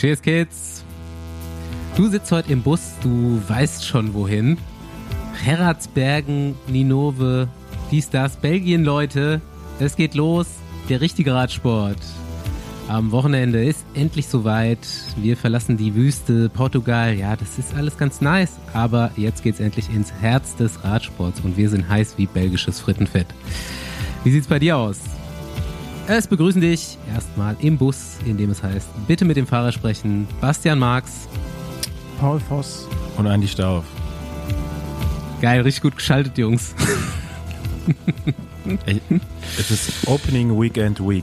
Cheers, Kids. Du sitzt heute im Bus, du weißt schon wohin. Herratsbergen, Ninove, dies, das, Belgien, Leute. Es geht los, der richtige Radsport. Am Wochenende ist endlich soweit. Wir verlassen die Wüste, Portugal. Ja, das ist alles ganz nice. Aber jetzt geht's endlich ins Herz des Radsports und wir sind heiß wie belgisches Frittenfett. Wie sieht's bei dir aus? Es begrüßen dich erstmal im Bus, in dem es heißt, bitte mit dem Fahrer sprechen. Bastian Marx. Paul Voss. Und Andi Stauf. Geil, richtig gut geschaltet, Jungs. es ist Opening Weekend Week.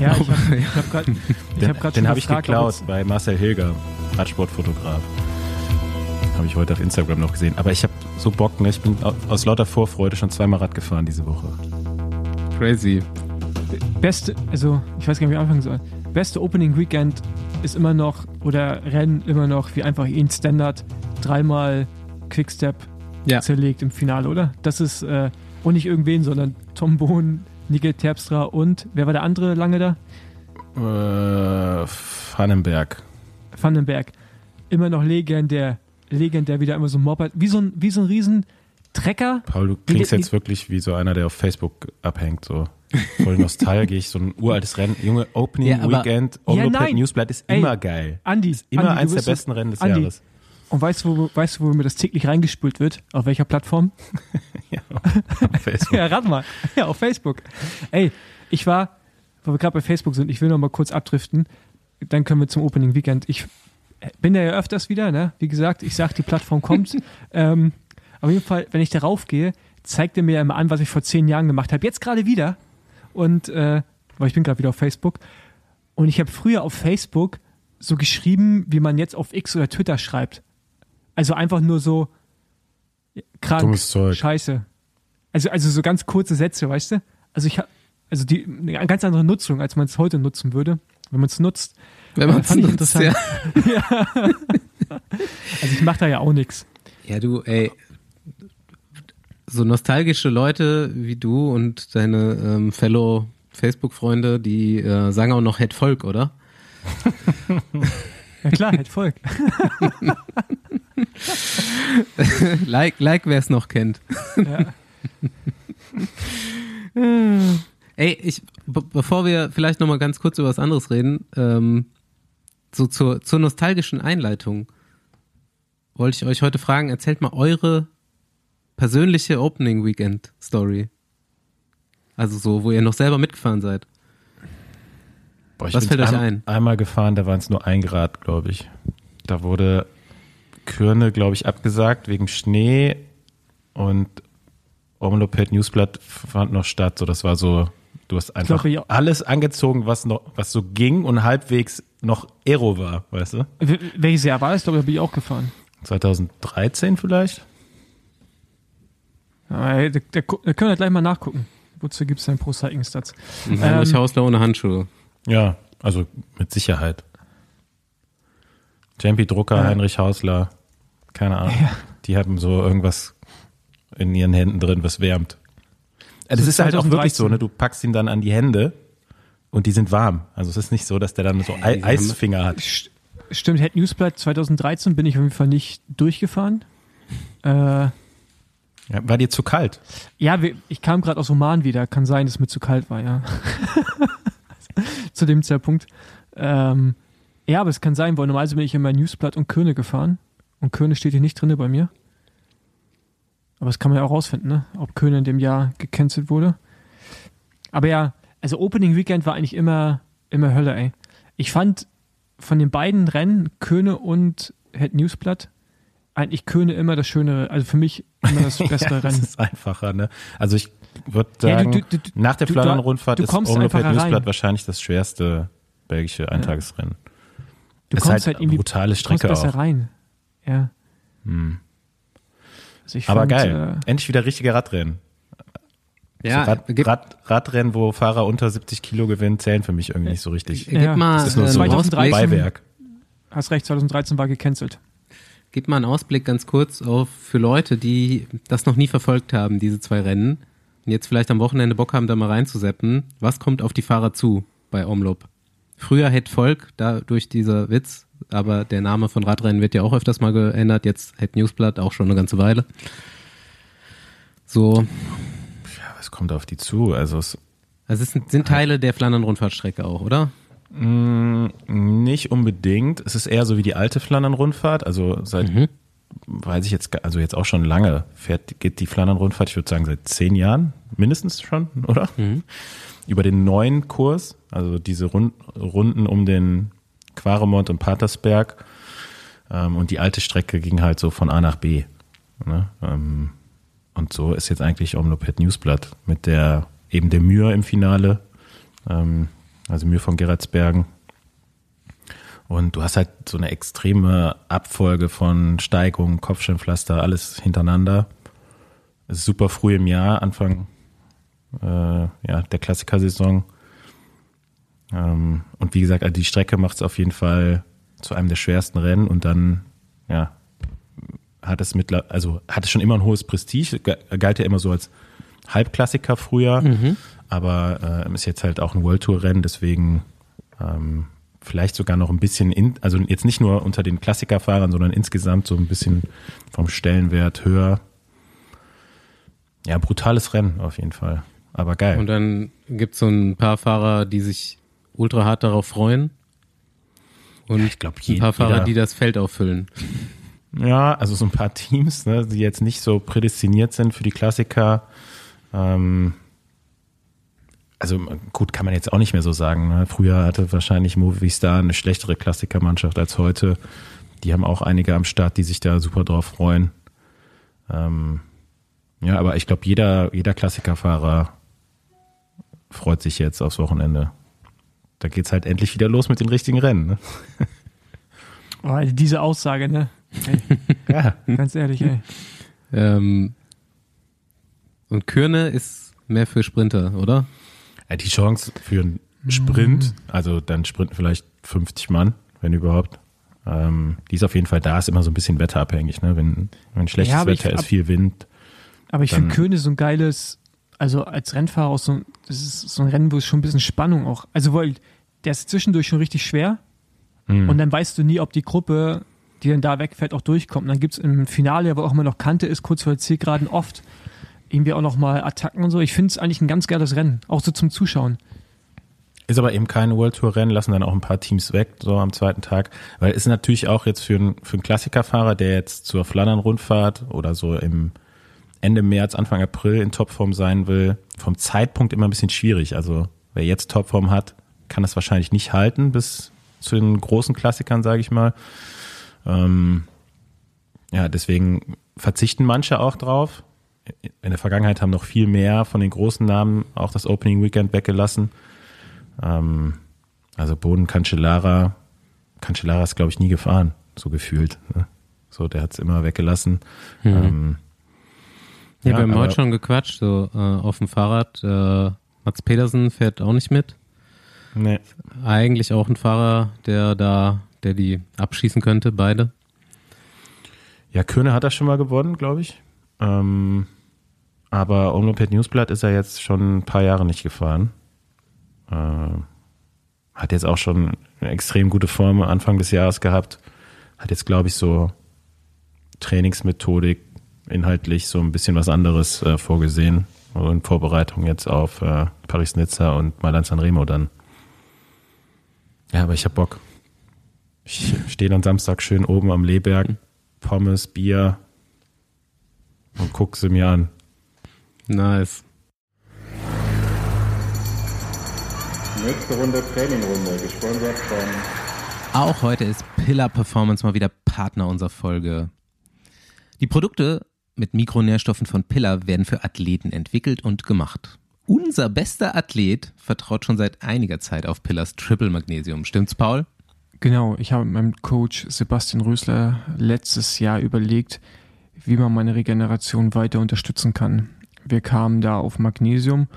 Ja, ich habe ich hab gerade hab Den habe ich geklaut bei Marcel Hilger, Radsportfotograf. Habe ich heute auf Instagram noch gesehen. Aber ich habe so Bock, ne? Ich bin aus lauter Vorfreude schon zweimal Rad gefahren diese Woche. Crazy. Beste, also ich weiß gar nicht, wie ich anfangen soll. Beste Opening Weekend ist immer noch, oder Rennen immer noch, wie einfach ihn Standard dreimal Quickstep ja. zerlegt im Finale, oder? Das ist, äh, und nicht irgendwen, sondern Tom Bohn, Nigel Terpstra und, wer war der andere lange da? Äh, Vandenberg. Vandenberg. Immer noch legendär, legendär wieder immer so mobbert, wie so ein, wie so ein riesen Trecker. Paul, du klingst jetzt wirklich wie so einer, der auf Facebook abhängt, so voll nostalgisch, so ein uraltes Rennen. Junge, Opening ja, Weekend, Overload ja, Newsblatt ist Ey, immer geil. Andi, ist immer Andi, eins der besten Rennen des Andi. Jahres. Und weißt du, wo, weißt du, wo mir das täglich reingespült wird? Auf welcher Plattform? ja, auf Facebook. ja, rat mal. Ja, auf Facebook. Ey, ich war, wo wir gerade bei Facebook sind, ich will noch mal kurz abdriften. Dann können wir zum Opening Weekend. Ich bin da ja öfters wieder, ne? Wie gesagt, ich sag, die Plattform kommt. ähm, auf jeden Fall, wenn ich darauf gehe, zeigt er mir ja immer an, was ich vor zehn Jahren gemacht habe. Jetzt gerade wieder. Und, äh, weil ich bin gerade wieder auf Facebook. Und ich habe früher auf Facebook so geschrieben, wie man jetzt auf X oder Twitter schreibt. Also einfach nur so krank, scheiße. Also, also so ganz kurze Sätze, weißt du? Also ich habe, also die, eine ganz andere Nutzung, als man es heute nutzen würde, wenn man es nutzt. Wenn man es nutzt, interessant. Ja. ja. also ich mache da ja auch nichts. Ja, du, ey, so nostalgische Leute wie du und deine ähm, Fellow Facebook-Freunde, die äh, sagen auch noch Head Volk, oder? ja klar, Head Volk. like, like wer es noch kennt. Ja. Ey, ich, bevor wir vielleicht noch mal ganz kurz über was anderes reden, ähm, so zur, zur nostalgischen Einleitung wollte ich euch heute fragen, erzählt mal eure persönliche Opening Weekend Story. Also so, wo ihr noch selber mitgefahren seid. Boah, Was fällt euch ein? Einmal gefahren, da waren es nur ein Grad, glaube ich. Da wurde Kürne, glaube ich, abgesagt wegen Schnee und Omloped Newsblatt fand noch statt. So, das war so, du hast einfach glaube, alles angezogen, was noch, was so ging und halbwegs noch Aero war, weißt du? Welches Jahr war das? Glaube ich, bin ich auch gefahren. 2013 vielleicht? Da, da, da können wir gleich mal nachgucken. Wozu gibt es denn Pro Cycling Stats? Heinrich ähm, Hausler ohne Handschuhe. Ja, also mit Sicherheit. Jampi Drucker, ja. Heinrich Hausler, keine Ahnung. Ja. Die haben so irgendwas in ihren Händen drin, was wärmt. Das, das ist halt auch wirklich so, ne? Du packst ihn dann an die Hände und die sind warm. Also es ist nicht so, dass der dann so ja, Eisfinger hat. Stimmt, Head Newsblatt 2013 bin ich auf jeden Fall nicht durchgefahren. Äh, ja, war dir zu kalt? Ja, ich kam gerade aus Oman wieder. Kann sein, dass mir zu kalt war, ja. zu dem Zeitpunkt. Ähm, ja, aber es kann sein, weil normalerweise bin ich immer Newsblatt und Köne gefahren. Und Köne steht hier nicht drin bei mir. Aber das kann man ja auch rausfinden, ne? ob Köne in dem Jahr gecancelt wurde. Aber ja, also Opening Weekend war eigentlich immer, immer Hölle, ey. Ich fand von den beiden Rennen, Köne und Head Newsblatt, eigentlich Köne immer das schönere, also für mich immer das bessere ja, Rennen. Das ist einfacher, ne? Also ich würde sagen, ja, du, du, du, nach der Flandern-Rundfahrt ist Omloped Newsblatt wahrscheinlich das schwerste belgische Eintagesrennen. Du ist kommst halt, halt irgendwie brutale Strecke besser auch. rein. Ja. Hm. Also Aber fand, geil. Äh, Endlich wieder richtige Radrennen. Ja, so Rad, Rad, Radrennen, wo Fahrer unter 70 Kilo gewinnen, zählen für mich irgendwie nicht so richtig. Ja. Gib mal, das ist nur so 2013, Beiwerk. Hast recht, 2013 war gecancelt. Gib mal einen Ausblick ganz kurz auf für Leute, die das noch nie verfolgt haben, diese zwei Rennen, und jetzt vielleicht am Wochenende Bock haben, da mal reinzuseppen. Was kommt auf die Fahrer zu bei Omloop? Früher Het Volk, da durch dieser Witz, aber der Name von Radrennen wird ja auch öfters mal geändert. Jetzt Het Newsblatt auch schon eine ganze Weile. So. Ja, was kommt auf die zu? Also es, also es sind, sind Teile der Flandern-Rundfahrtstrecke auch, oder? Mm, nicht unbedingt. Es ist eher so wie die alte Flandern-Rundfahrt. Also seit, mhm. weiß ich jetzt, also jetzt auch schon lange fährt, geht die Flandern-Rundfahrt, ich würde sagen seit zehn Jahren mindestens schon, oder? Mhm. Über den neuen Kurs, also diese Rund, Runden um den Quaremont und Patersberg. Ähm, und die alte Strecke ging halt so von A nach B. Ne? Ähm, und so ist jetzt eigentlich Omloped Newsblatt mit der eben der Mühe im Finale. Also Mühe von Gerardsbergen. Und du hast halt so eine extreme Abfolge von Steigungen, Kopfsteinpflaster, alles hintereinander. Es ist super früh im Jahr, Anfang äh, ja, der Klassikersaison. Ähm, und wie gesagt, also die Strecke macht es auf jeden Fall zu einem der schwersten Rennen und dann, ja, hat es mittler, also hat es schon immer ein hohes Prestige, galt ja immer so als Halbklassiker früher. Mhm aber äh, ist jetzt halt auch ein World Tour Rennen, deswegen ähm, vielleicht sogar noch ein bisschen, in, also jetzt nicht nur unter den Klassikerfahrern, sondern insgesamt so ein bisschen vom Stellenwert höher. Ja, brutales Rennen auf jeden Fall, aber geil. Und dann gibt es so ein paar Fahrer, die sich ultra hart darauf freuen. Und ja, ich glaube, ein paar Fahrer, die das Feld auffüllen. Ja, also so ein paar Teams, ne, die jetzt nicht so prädestiniert sind für die Klassiker. Ähm, also gut, kann man jetzt auch nicht mehr so sagen. Ne? Früher hatte wahrscheinlich Movistar eine schlechtere Klassikermannschaft als heute. Die haben auch einige am Start, die sich da super drauf freuen. Ähm, ja, aber ich glaube, jeder, jeder Klassikerfahrer freut sich jetzt aufs Wochenende. Da geht es halt endlich wieder los mit den richtigen Rennen. Ne? Oh, diese Aussage, ne? Ey, ja. Ganz ehrlich, ey. Ähm, und Kürne ist mehr für Sprinter, oder? Ja, die Chance für einen Sprint, mhm. also dann sprinten vielleicht 50 Mann, wenn überhaupt. Ähm, die ist auf jeden Fall da, ist immer so ein bisschen wetterabhängig, ne? Wenn, wenn schlechtes ja, Wetter ich, ist, viel Wind. Aber ich finde Köhne so ein geiles, also als Rennfahrer auch so, das ist so ein Rennen, wo es schon ein bisschen Spannung auch, also weil der ist zwischendurch schon richtig schwer mhm. und dann weißt du nie, ob die Gruppe, die dann da wegfällt, auch durchkommt. Und dann gibt es im Finale, wo auch immer noch Kante ist, kurz vor der Zielgeraden oft irgendwie auch nochmal Attacken und so. Ich finde es eigentlich ein ganz geiles Rennen, auch so zum Zuschauen. Ist aber eben kein World Tour Rennen, lassen dann auch ein paar Teams weg, so am zweiten Tag. Weil es ist natürlich auch jetzt für, einen, für einen Klassikerfahrer, der jetzt zur Flandern-Rundfahrt oder so im Ende März, Anfang April in Topform sein will, vom Zeitpunkt immer ein bisschen schwierig. Also wer jetzt Topform hat, kann das wahrscheinlich nicht halten bis zu den großen Klassikern, sage ich mal. Ähm, ja, deswegen verzichten manche auch drauf in der Vergangenheit haben noch viel mehr von den großen Namen auch das Opening Weekend weggelassen. Ähm, also Boden Cancellara, Cancellara ist glaube ich nie gefahren, so gefühlt. Ne? So, der hat es immer weggelassen. Mhm. Ähm, ja, ja, wir haben heute schon gequatscht, so äh, auf dem Fahrrad. Äh, Mats Pedersen fährt auch nicht mit. Nee. Eigentlich auch ein Fahrer, der da, der die abschießen könnte, beide. Ja, Köhne hat das schon mal gewonnen, glaube ich. Ähm, aber Omloped Newsblatt ist er jetzt schon ein paar Jahre nicht gefahren. Äh, hat jetzt auch schon eine extrem gute Form Anfang des Jahres gehabt. Hat jetzt, glaube ich, so Trainingsmethodik inhaltlich so ein bisschen was anderes äh, vorgesehen. Also in Vorbereitung jetzt auf äh, Paris-Nizza und Mailand Sanremo dann. Ja, aber ich hab Bock. Ich stehe dann Samstag schön oben am Leberg, Pommes, Bier, und guck sie mir an. Nice. Nächste Runde Trainingrunde, gesponsert von. Auch heute ist Pillar Performance mal wieder Partner unserer Folge. Die Produkte mit Mikronährstoffen von Pillar werden für Athleten entwickelt und gemacht. Unser bester Athlet vertraut schon seit einiger Zeit auf Pillars Triple Magnesium. Stimmt's, Paul? Genau, ich habe mit meinem Coach Sebastian Rösler letztes Jahr überlegt, wie man meine Regeneration weiter unterstützen kann. Wir kamen da auf Magnesium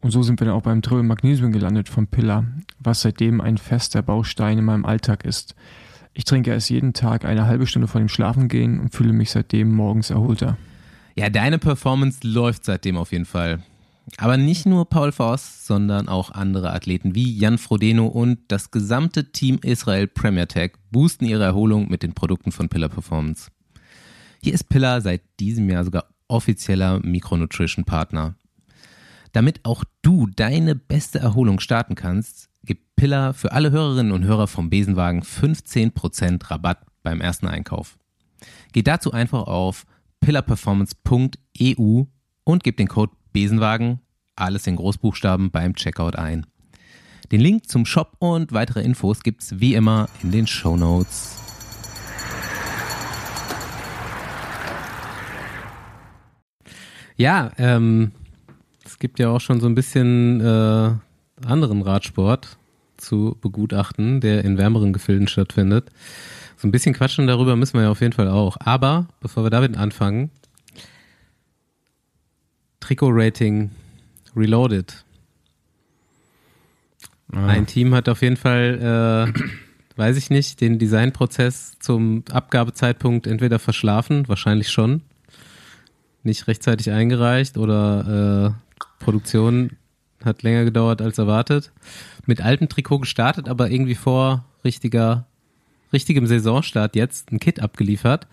und so sind wir dann auch beim Triple Magnesium gelandet von Pillar, was seitdem ein fester Baustein in meinem Alltag ist. Ich trinke es jeden Tag eine halbe Stunde vor dem Schlafengehen und fühle mich seitdem morgens erholter. Ja, deine Performance läuft seitdem auf jeden Fall. Aber nicht nur Paul Voss, sondern auch andere Athleten wie Jan Frodeno und das gesamte Team Israel Premier Tech boosten ihre Erholung mit den Produkten von Pillar Performance. Hier ist Pillar seit diesem Jahr sogar offizieller Micronutrition Partner. Damit auch du deine beste Erholung starten kannst, gibt Pillar für alle Hörerinnen und Hörer vom Besenwagen 15% Rabatt beim ersten Einkauf. Geh dazu einfach auf pillarperformance.eu und gib den Code Besenwagen, alles in Großbuchstaben beim Checkout ein. Den Link zum Shop und weitere Infos gibt's wie immer in den Show Notes. Ja, ähm, es gibt ja auch schon so ein bisschen äh, anderen Radsport zu begutachten, der in wärmeren Gefilden stattfindet. So ein bisschen quatschen darüber müssen wir ja auf jeden Fall auch. Aber bevor wir damit anfangen, Trikot-Rating Reloaded. Ah. Ein Team hat auf jeden Fall, äh, weiß ich nicht, den Designprozess zum Abgabezeitpunkt entweder verschlafen, wahrscheinlich schon, nicht rechtzeitig eingereicht oder äh, Produktion hat länger gedauert als erwartet. Mit altem Trikot gestartet, aber irgendwie vor richtiger, richtigem Saisonstart jetzt ein Kit abgeliefert,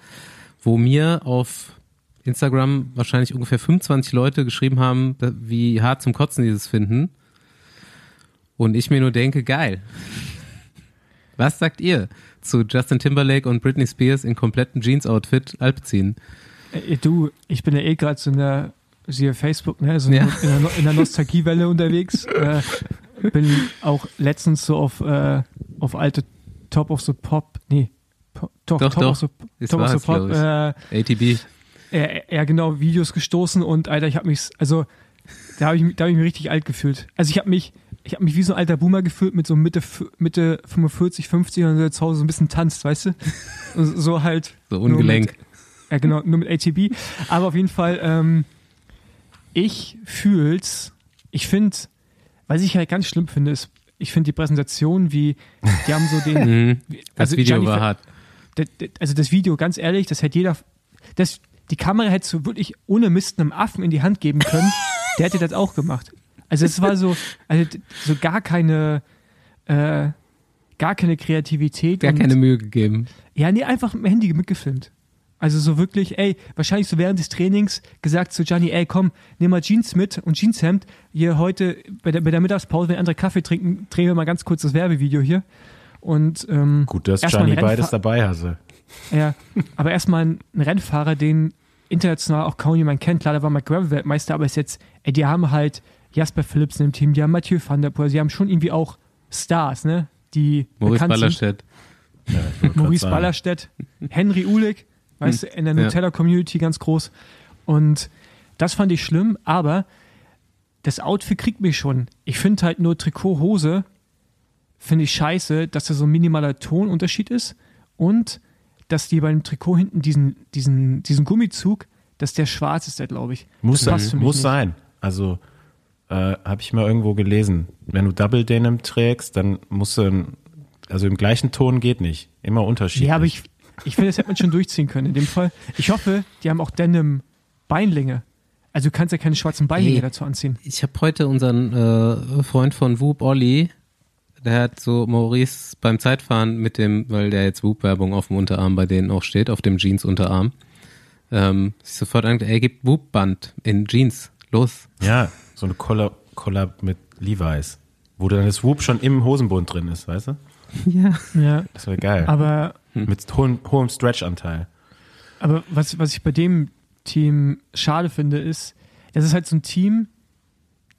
wo mir auf Instagram wahrscheinlich ungefähr 25 Leute geschrieben haben, wie hart zum Kotzen dieses finden. Und ich mir nur denke, geil. Was sagt ihr zu Justin Timberlake und Britney Spears in kompletten Jeans-Outfit Alpziehen? Äh, du, ich bin ja eh gerade so in der, siehe Facebook, ne, so ja. in, der, in der Nostalgiewelle unterwegs. Äh, bin auch letztens so auf, äh, auf alte Top of the Pop, nee, doch, doch, Top doch. of the, Top of the Pop, äh, ATB. Ja, genau, Videos gestoßen und Alter, ich habe mich, also da habe ich, da hab ich mich richtig alt gefühlt. Also ich habe mich, ich habe mich wie so ein alter Boomer gefühlt mit so Mitte, Mitte 45, 50 und zu Hause so ein bisschen tanzt, weißt du? So halt. So ungelenk. Ja, genau, nur mit ATB. Aber auf jeden Fall, ähm, ich fühl's. Ich finde, was ich halt ganz schlimm finde, ist, ich finde die Präsentation, wie, die haben so den. Mhm. das also Video Gianni, war hart. Also das Video, ganz ehrlich, das hätte jeder. Das, die Kamera hättest du wirklich ohne Mist einem Affen in die Hand geben können. Der hätte das auch gemacht. Also es war so, also so gar keine, äh, gar keine Kreativität. Gar keine Mühe gegeben. Ja, nee, einfach mit dem Handy mitgefilmt. Also so wirklich, ey, wahrscheinlich so während des Trainings gesagt zu Gianni, ey, komm, nimm mal Jeans mit und Jeanshemd. Hier heute bei der, bei der Mittagspause, wenn andere Kaffee trinken, drehen wir mal ganz kurz das Werbevideo hier. Und, ähm, Gut, dass Gianni beides dabei hatte. Ja, aber erstmal ein Rennfahrer, den international auch kaum jemand kennt. Klar, da war mal Gravel-Weltmeister, aber ist jetzt, ey, die haben halt Jasper Philipsen im Team, die haben Mathieu van der Poel, sie haben schon irgendwie auch Stars, ne? Die Maurice Ballerstedt. Ja, Maurice Ballerstedt, Henry Uhlig, weißt du, in der Nutella-Community ganz groß. Und das fand ich schlimm, aber das Outfit kriegt mich schon. Ich finde halt nur Trikot, Hose, finde ich scheiße, dass da so ein minimaler Tonunterschied ist und dass die beim Trikot hinten diesen, diesen, diesen Gummizug, dass der schwarz ist, der glaube ich. Muss, sein, muss sein. Also äh, habe ich mal irgendwo gelesen. Wenn du Double Denim trägst, dann musst du, also im gleichen Ton geht nicht. Immer unterschiedlich. Ja, aber ich, ich finde, das hätte man schon durchziehen können in dem Fall. Ich hoffe, die haben auch Denim Beinlänge. Also du kannst ja keine schwarzen Beinlänge hey, dazu anziehen. Ich habe heute unseren äh, Freund von Whoop, Olli, der hat so Maurice beim Zeitfahren mit dem, weil der jetzt Whoop-Werbung auf dem Unterarm bei denen auch steht, auf dem Jeans-Unterarm, ähm, sich sofort angedacht, ey, gibt Whoop-Band in Jeans, los. Ja, so eine Collab, Collab mit Levi's, wo dann das Whoop schon im Hosenbund drin ist, weißt du? Ja. ja. Das wäre geil. Aber hm. mit hohem, hohem Stretch-Anteil. Aber was, was ich bei dem Team schade finde, ist, das ist halt so ein Team,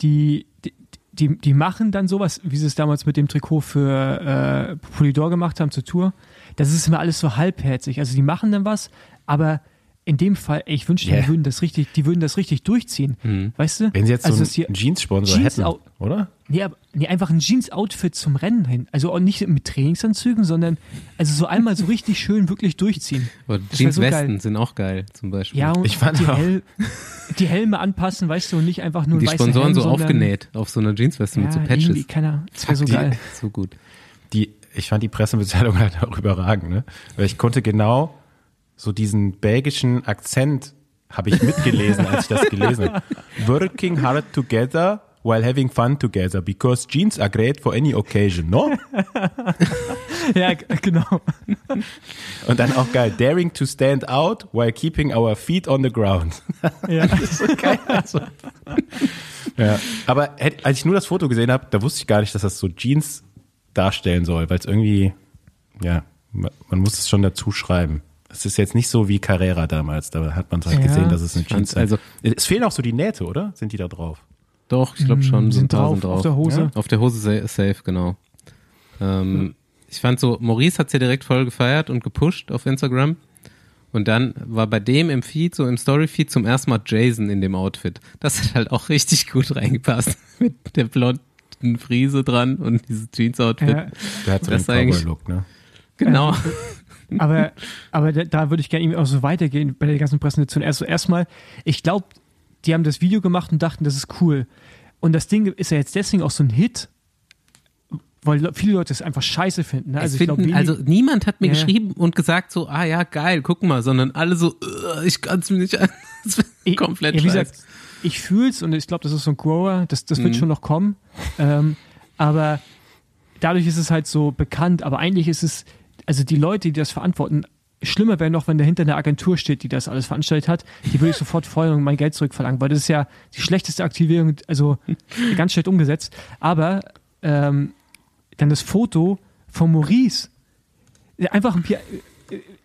die, die, die, die machen dann sowas, wie sie es damals mit dem Trikot für äh, Polydor gemacht haben zur Tour. Das ist immer alles so halbherzig. Also die machen dann was, aber in dem Fall, ey, ich wünschte, yeah. die würden das richtig, die würden das richtig durchziehen. Mhm. Weißt du? Wenn sie jetzt also so einen Jeans-Sponsor Jeans hätten, oder? Nee, aber, nee, einfach ein Jeans-Outfit zum Rennen hin. Also auch nicht mit Trainingsanzügen, sondern also so einmal so richtig schön wirklich durchziehen. Jeans-Westen so sind auch geil, zum Beispiel. Ja, und ich fand die, Hel die Helme anpassen, weißt du, und nicht einfach nur Die Sponsoren Helm, so aufgenäht auf so einer Jeans-Weste ja, mit so Patches. Keiner, das wäre so geil. So gut. Die, ich fand die Pressemitteilung halt auch überragend, ne? Weil ich konnte genau so diesen belgischen Akzent Habe ich mitgelesen, als ich das gelesen habe. Working hard together while having fun together because jeans are great for any occasion, no? ja, genau. Und dann auch geil, daring to stand out while keeping our feet on the ground. Ja. das ist so geil. Also. Ja, aber als ich nur das Foto gesehen habe, da wusste ich gar nicht, dass das so Jeans darstellen soll, weil es irgendwie, ja, man muss es schon dazu schreiben. Es ist jetzt nicht so wie Carrera damals, da hat man halt ja, gesehen, dass es eine Jeans ist. Also, es fehlen auch so die Nähte, oder? Sind die da drauf? Doch, ich glaube schon, sind, drauf, sind drauf. Auf der Hose? Ja? Auf der Hose safe, genau. Ähm, ich fand so, Maurice hat es ja direkt voll gefeiert und gepusht auf Instagram. Und dann war bei dem im Feed, so im Story-Feed, zum ersten Mal Jason in dem Outfit. Das hat halt auch richtig gut reingepasst. Mit der blonden Friese dran und dieses Jeans-Outfit. Ja. Der hat so das einen Cowboy-Look, ne? Genau. Aber, aber da, würde ich gerne auch so weitergehen bei der ganzen Präsentation. Also erstmal, ich glaube, die haben das Video gemacht und dachten, das ist cool. Und das Ding ist ja jetzt deswegen auch so ein Hit, weil viele Leute es einfach scheiße finden. Ne? Also, finden glaub, also, niemand hat mir ja. geschrieben und gesagt so, ah ja, geil, guck mal, sondern alle so, ich kann es mir nicht an. komplett ja, wie gesagt, ich fühl's und ich glaube, das ist so ein Grower, das, das wird mhm. schon noch kommen. Ähm, aber dadurch ist es halt so bekannt, aber eigentlich ist es, also die Leute, die das verantworten, schlimmer wäre noch, wenn dahinter eine Agentur steht, die das alles veranstaltet hat, die würde ich sofort feuern und mein Geld zurückverlangen, weil das ist ja die schlechteste Aktivierung, also ganz schlecht umgesetzt. Aber ähm, dann das Foto von Maurice. Einfach,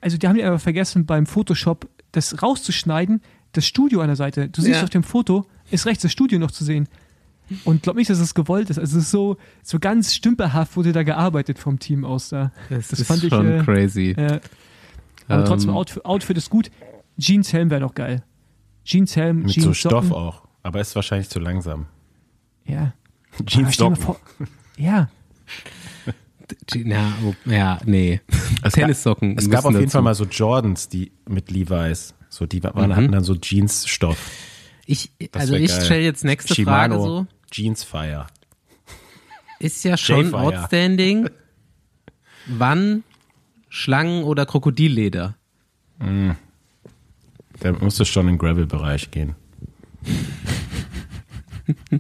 also die haben ja aber vergessen, beim Photoshop das rauszuschneiden, das Studio an der Seite. Du siehst ja. auf dem Foto, ist rechts das Studio noch zu sehen. Und glaub nicht, dass es gewollt ist. Also es ist so, so ganz stümperhaft wurde da gearbeitet vom Team aus da. Das, das fand ist schon ich, äh, crazy. Äh, aber ähm, trotzdem, Outfit, Outfit ist gut. Jeans Helm wäre noch geil. Jeans Helm, Mit Jeans so Stoff Socken. auch. Aber ist wahrscheinlich zu langsam. Ja. Jeans Socken. Ja. Ja, ja, nee. Es Tennissocken. Gab, es gab auf jeden dazu. Fall mal so Jordans, die mit Levi's, so die waren, mhm. hatten dann so Jeansstoff. Ich, also ich stelle jetzt nächste Shimano Frage so. Jeans Fire. Ist ja schon outstanding. Wann Schlangen oder Krokodilleder? Mhm. Da muss es schon in den Gravel-Bereich gehen.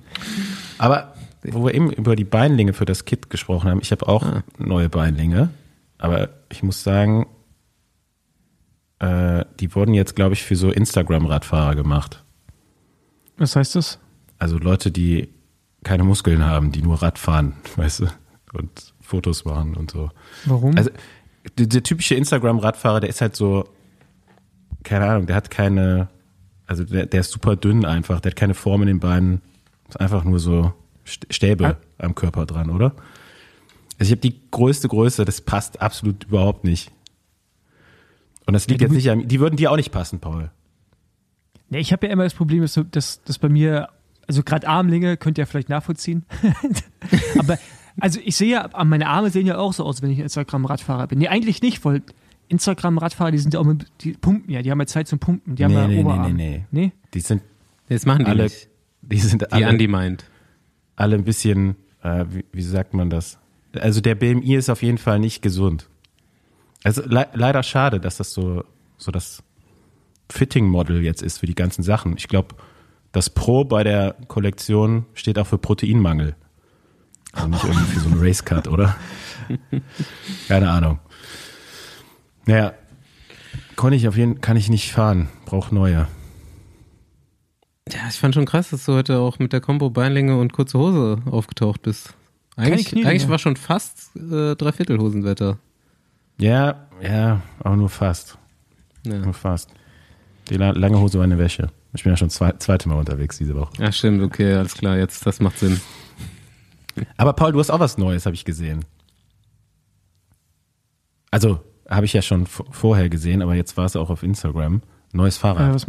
Aber wo wir eben über die Beinlinge für das Kit gesprochen haben, ich habe auch ah. neue Beinlinge, aber ich muss sagen, äh, die wurden jetzt, glaube ich, für so Instagram-Radfahrer gemacht. Was heißt das? Also Leute, die keine Muskeln haben, die nur Rad fahren, weißt du, und Fotos machen und so. Warum? Also der, der typische Instagram-Radfahrer, der ist halt so, keine Ahnung, der hat keine, also der, der ist super dünn einfach, der hat keine Form in den Beinen, ist einfach nur so Stäbe ah. am Körper dran, oder? Also ich habe die größte Größe, das passt absolut überhaupt nicht. Und das liegt ja, jetzt nicht an, die würden dir auch nicht passen, Paul. Nee, ich habe ja immer das Problem, dass, dass, dass bei mir, also gerade Armlinge könnt ihr ja vielleicht nachvollziehen. Aber also ich sehe ja, meine Arme sehen ja auch so aus, wenn ich Instagram-Radfahrer bin. Nee, eigentlich nicht, weil Instagram-Radfahrer, die sind ja auch mit, die pumpen ja, die haben ja Zeit zum Pumpen, die haben nee, ja nee, Oberarm. Nee, nee, nee. Die sind, das machen die alle, nicht. die sind die alle, Andi meint alle ein bisschen, äh, wie, wie sagt man das? Also der BMI ist auf jeden Fall nicht gesund. Also le leider schade, dass das so, so das Fitting-Model jetzt ist für die ganzen Sachen. Ich glaube, das Pro bei der Kollektion steht auch für Proteinmangel. Also nicht irgendwie für so einen Racecut, oder? Keine Ahnung. Naja, kann ich auf jeden kann ich nicht fahren. Brauch neue. Ja, ich fand schon krass, dass du heute auch mit der Combo Beinlinge und kurze Hose aufgetaucht bist. Eigentlich, eigentlich war schon fast äh, Dreiviertelhosenwetter. Ja, ja, aber nur fast. Ja. Nur fast. Die lange Hose war eine Wäsche. Ich bin ja schon zwei, zweite Mal unterwegs diese Woche. Ja, stimmt, okay, alles klar, jetzt, das macht Sinn. Aber Paul, du hast auch was Neues, habe ich gesehen. Also, habe ich ja schon vorher gesehen, aber jetzt war es auch auf Instagram. Neues Fahrrad. Äh, was,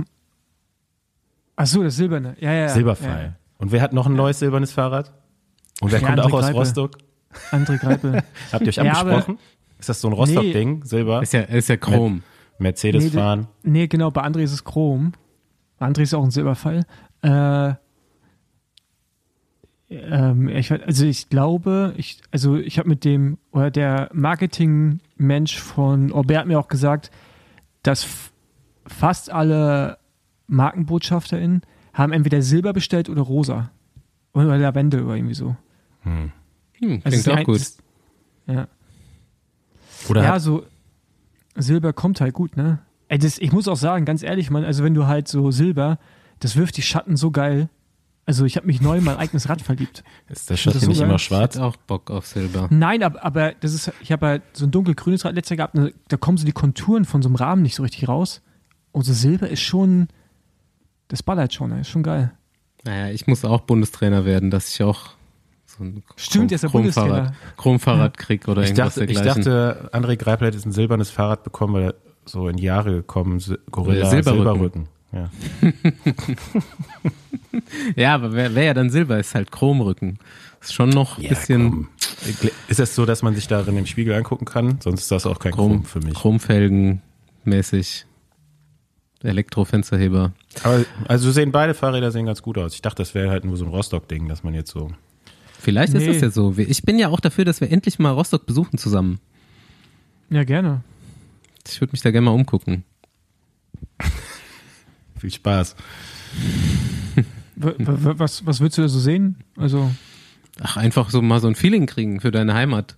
Ach so, das silberne. Ja, ja. Silberfrei. Ja. Und wer hat noch ein neues silbernes Fahrrad? Und wer ja, kommt André auch aus Greipel. Rostock? André Greipel. Habt ihr euch abgesprochen? Ist das so ein Rostock-Ding, nee. Silber? Ist ja, ist ja Chrom. Mercedes nee, fahren. Nee, genau, bei André ist es Chrom. Bei André ist auch ein Silberfall. Äh, ähm, ich, also ich glaube, ich, also ich habe mit dem, oder der Marketing-Mensch von Orbert mir auch gesagt, dass fast alle MarkenbotschafterInnen haben entweder Silber bestellt oder Rosa. Oder Lavendel oder irgendwie so. Hm. Hm, also klingt auch gut. ja. Oder ja, so Silber kommt halt gut, ne? Ey, das, ich muss auch sagen, ganz ehrlich, man, also wenn du halt so Silber, das wirft die Schatten so geil. Also ich habe mich neu in mein eigenes Rad verliebt. Ist der Schatten nicht geil? immer schwarz? Ich auch Bock auf Silber. Nein, aber, aber das ist, ich habe halt so ein dunkelgrünes Rad letztes Jahr gehabt, ne, da kommen so die Konturen von so einem Rahmen nicht so richtig raus. Und so Silber ist schon, das ballert schon, ist schon geil. Naja, ich muss auch Bundestrainer werden, dass ich auch so ein Stimmt, Bundestrainer. Chromfahrrad ja. krieg oder ich irgendwas dachte, dergleichen. Ich dachte, André Greipel hätte ein silbernes Fahrrad bekommen, weil er so in Jahre gekommen, Gorilla Silberrücken. Silberrücken. Ja. ja, aber wäre wär ja dann Silber, ist halt Chromrücken. Ist schon noch ein ja, bisschen. Komm. Ist es so, dass man sich darin im Spiegel angucken kann? Sonst ist das auch kein Chrom, Chrom für mich. Chromfelgen mäßig. Elektrofensterheber. Aber also sehen beide Fahrräder sehen ganz gut aus. Ich dachte, das wäre halt nur so ein Rostock-Ding, dass man jetzt so. Vielleicht nee. ist das ja so. Ich bin ja auch dafür, dass wir endlich mal Rostock besuchen zusammen. Ja, gerne. Ich würde mich da gerne mal umgucken. Viel Spaß. was, was würdest du da so sehen? Also. Ach, einfach so mal so ein Feeling kriegen für deine Heimat.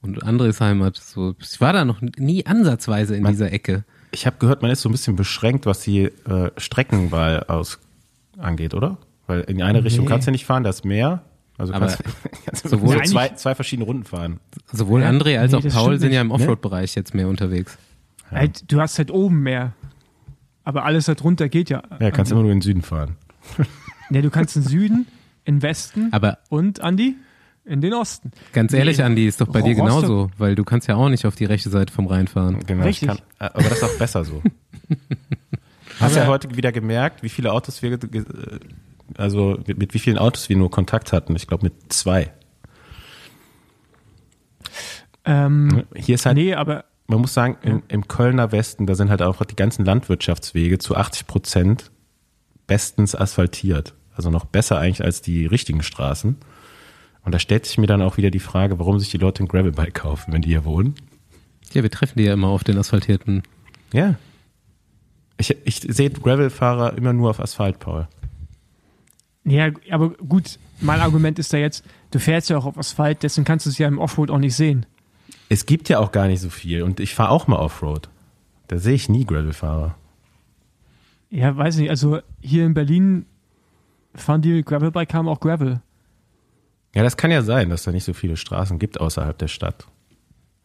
Und Andres Heimat. So, ich war da noch nie ansatzweise in man, dieser Ecke. Ich habe gehört, man ist so ein bisschen beschränkt, was die äh, Streckenwahl aus angeht, oder? Weil in eine nee. Richtung kannst du ja nicht fahren, das Meer. Also Aber kannst, kannst sowohl zwei, zwei verschiedene Runden fahren. Sowohl André als nee, auch Paul sind ja im ne? Offroad-Bereich jetzt mehr unterwegs. Ja. Halt, du hast halt oben mehr. Aber alles da drunter geht ja. Ja, kannst also. immer nur in den Süden fahren. Ne, du kannst in den Süden, in den Westen Aber und, Andi, in den Osten. Ganz ehrlich, Andi, ist doch bei dir genauso, weil du kannst ja auch nicht auf die rechte Seite vom Rhein fahren. Genau, Richtig. Kann, aber das ist auch besser so. Hast ja heute wieder gemerkt, wie viele Autos wir, also mit, mit wie vielen Autos wir nur Kontakt hatten. Ich glaube mit zwei. Ähm, Hier ist halt, nee, aber man muss sagen, im, im Kölner Westen, da sind halt auch die ganzen Landwirtschaftswege zu 80 Prozent bestens asphaltiert. Also noch besser eigentlich als die richtigen Straßen. Und da stellt sich mir dann auch wieder die Frage, warum sich die Leute ein Gravelbike kaufen, wenn die hier wohnen. Ja, wir treffen die ja immer auf den asphaltierten. Ja. Ich, ich sehe Gravelfahrer immer nur auf Asphalt, Paul. Ja, aber gut, mein Argument ist da jetzt, du fährst ja auch auf Asphalt, deswegen kannst du es ja im Offroad auch nicht sehen. Es gibt ja auch gar nicht so viel und ich fahre auch mal Offroad. Da sehe ich nie Gravelfahrer. Ja, weiß nicht. Also hier in Berlin fahren die Gravelbike haben auch Gravel. Ja, das kann ja sein, dass da nicht so viele Straßen gibt außerhalb der Stadt.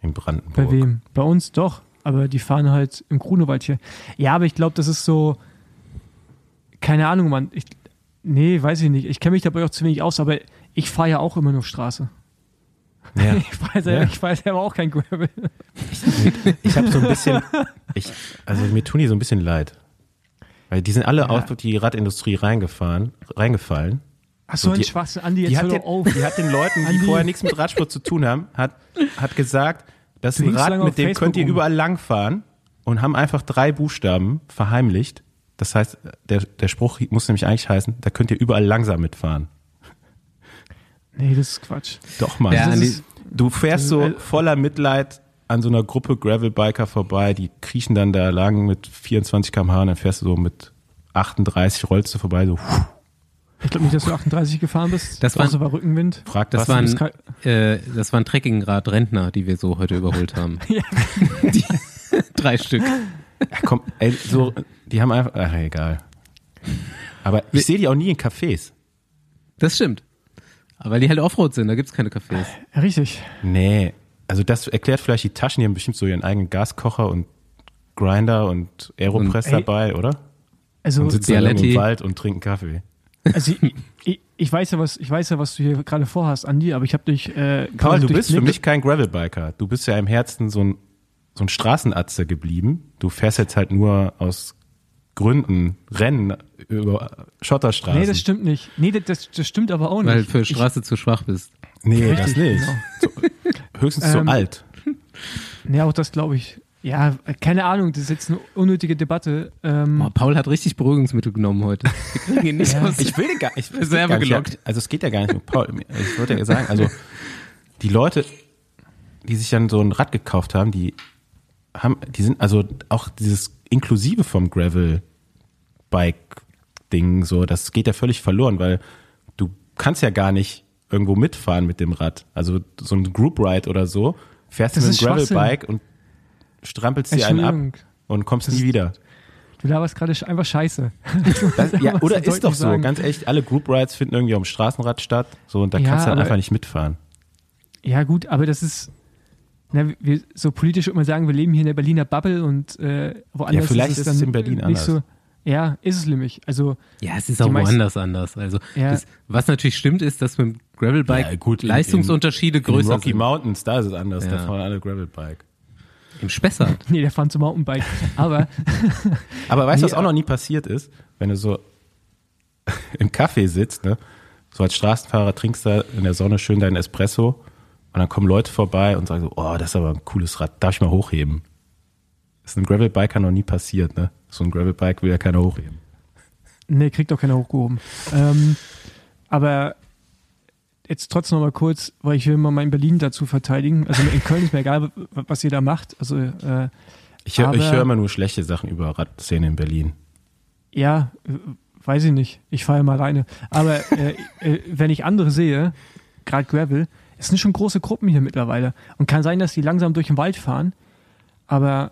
In Brandenburg. Bei wem? Bei uns doch. Aber die fahren halt im Grunewald hier. Ja, aber ich glaube, das ist so. Keine Ahnung, Mann. Ich, nee, weiß ich nicht. Ich kenne mich dabei auch zu wenig aus, aber ich fahre ja auch immer nur Straße. Ja. Ich weiß ja, ja. ich weiß aber auch kein Gravel. Ich, ich habe so ein bisschen, ich, also mir tun die so ein bisschen leid. Weil die sind alle ja. auf die Radindustrie reingefahren, reingefallen. Ach so, ein Schwachsinn, Andi, jetzt die hat, den, auf. die hat den Leuten, die vorher nichts mit Radsport zu tun haben, hat, hat gesagt, das ist ein Rad, mit dem Facebook könnt ihr überall langfahren und haben einfach drei Buchstaben verheimlicht. Das heißt, der, der Spruch muss nämlich eigentlich heißen, da könnt ihr überall langsam mitfahren. Nee, das ist Quatsch. Doch, Mann. Ja, ist, du fährst so voller Mitleid an so einer Gruppe Gravelbiker vorbei, die kriechen dann da lang mit 24 km/h und dann fährst du so mit 38, rollst du vorbei, so. Ich glaube nicht, dass du 38 gefahren bist. Das war, war Rückenwind. Frag das, waren, äh, das waren Trekkingrad-Rentner, die wir so heute überholt haben. ja. die, drei Stück. Ja, komm, ey, so, die haben einfach, ach, egal. Aber ich sehe die auch nie in Cafés. Das stimmt. Aber weil die halt Offroad sind, da gibt's keine Cafés. Ja, richtig. Nee, also das erklärt vielleicht die Taschen, die haben bestimmt so ihren eigenen Gaskocher und Grinder und Aeropress und, ey, dabei, oder? Also und sitzen im Wald und trinken Kaffee. Also ich, ich, ich, weiß ja, was ich weiß ja, was du hier gerade vorhast, Andi, aber ich habe dich. Äh, Paul, du bist für mich kein Gravelbiker. Du bist ja im Herzen so ein so ein Straßenatze geblieben. Du fährst jetzt halt nur aus Gründen Rennen über Schotterstraßen. Nee, das stimmt nicht. Nee, das, das stimmt aber auch nicht. Weil du für Straße ich, zu schwach bist. Nee, Richtig, das nicht. Genau. So, höchstens ähm, zu alt. Nee, auch das glaube ich. Ja, keine Ahnung, das ist jetzt eine unnötige Debatte. Ähm, oh, Paul hat richtig Beruhigungsmittel genommen heute. Wir kriegen ihn nicht ja. aus. Ich will den gar ich will selber gelockt. Also es geht ja gar nicht mit Paul. Ich würde ja sagen, also die Leute, die sich dann so ein Rad gekauft haben, die haben, die sind also auch dieses Inklusive vom Gravel Bike-Ding so. Das geht ja völlig verloren, weil du kannst ja gar nicht irgendwo mitfahren mit dem Rad. Also so ein Group Ride oder so, fährst du mit einem Gravel-Bike und strampelst dir einen ab und kommst nie wieder. Du laberst gerade einfach scheiße. Das, ja, oder ist doch so, sagen. ganz echt, alle Group Rides finden irgendwie dem Straßenrad statt, so und da ja, kannst du dann einfach nicht mitfahren. Ja, gut, aber das ist, na, wir, so politisch immer sagen, wir leben hier in der Berliner Bubble und äh, woanders ja, vielleicht ist es, ist es in Berlin nicht anders. so. Ja, ist es nämlich. Also ja, es ist auch woanders anders. Also ja. das, was natürlich stimmt, ist, dass mit dem Gravelbike ja, gut, Leistungsunterschiede in, in, größer in Rocky sind. Mountains, da ist es anders. Ja. Da fahren alle Gravelbike. Im Spessart? nee, der fahren zum Mountainbike. Aber, aber weißt du, nee, was auch noch nie passiert ist? Wenn du so im Café sitzt, ne? so als Straßenfahrer trinkst du in der Sonne schön deinen Espresso und dann kommen Leute vorbei und sagen so, oh, das ist aber ein cooles Rad, darf ich mal hochheben? Das ist ein Gravelbiker noch nie passiert, ne? So ein Gravelbike will ja keiner hochheben. Nee, kriegt doch keiner hochgehoben. Ähm, aber jetzt trotzdem noch mal kurz, weil ich will mal in Berlin dazu verteidigen. Also in Köln ist mir egal, was ihr da macht. Also äh, ich höre hör immer nur schlechte Sachen über Radszene in Berlin. Ja, weiß ich nicht. Ich fahre mal alleine. Aber äh, äh, wenn ich andere sehe, gerade Gravel, es sind schon große Gruppen hier mittlerweile. Und kann sein, dass die langsam durch den Wald fahren. Aber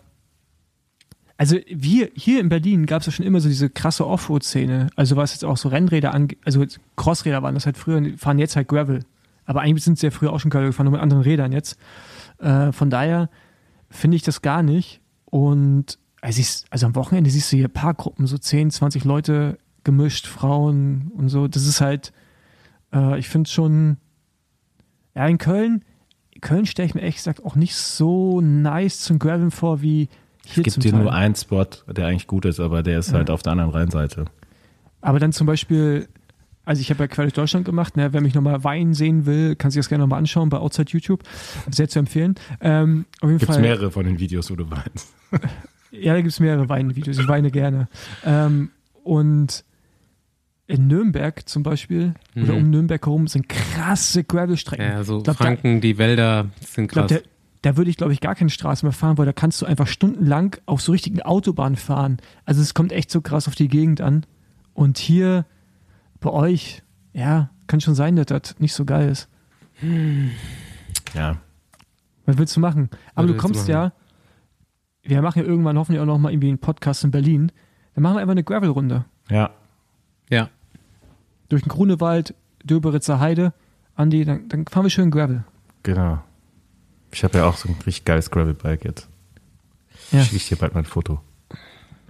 also wir hier in Berlin gab es ja schon immer so diese krasse Offroad-Szene. Also was jetzt auch so Rennräder angeht, also Crossräder waren das halt früher, die fahren jetzt halt Gravel. Aber eigentlich sind sie ja früher auch schon Gravel gefahren, nur mit anderen Rädern jetzt. Äh, von daher finde ich das gar nicht. Und also, also am Wochenende siehst du hier Paargruppen, so 10, 20 Leute gemischt, Frauen und so. Das ist halt, äh, ich finde es schon, ja, in Köln, Köln stelle ich mir ehrlich gesagt auch nicht so nice zum Graveln vor wie hier es gibt hier Teil. nur einen Spot, der eigentlich gut ist, aber der ist ja. halt auf der anderen Rheinseite. Aber dann zum Beispiel, also ich habe ja Quer durch Deutschland gemacht, ne, wer mich nochmal weinen sehen will, kann sich das gerne nochmal anschauen bei Outside YouTube. Sehr zu empfehlen. Ähm, gibt es mehrere von den Videos, wo du weinst? ja, da gibt es mehrere Weinen-Videos. Ich weine gerne. Ähm, und in Nürnberg zum Beispiel mhm. oder um Nürnberg herum sind krasse Gravelstrecken. Ja, so glaub, Franken, da, die Wälder sind krass. Glaub, da würde ich, glaube ich, gar keine Straße mehr fahren, weil da kannst du einfach stundenlang auf so richtigen Autobahnen fahren. Also es kommt echt so krass auf die Gegend an. Und hier bei euch, ja, kann schon sein, dass das nicht so geil ist. Ja. Was willst du machen? Aber du kommst ja, wir machen ja irgendwann hoffentlich auch noch mal irgendwie einen Podcast in Berlin. Dann machen wir einfach eine Gravel-Runde. Ja. Ja. Durch den Grunewald, Döberitzer Heide. Andi, dann, dann fahren wir schön Gravel. Genau. Ich habe ja auch so ein richtig geiles Gravelbike jetzt. Ja. Schicke ich dir bald mal ein Foto.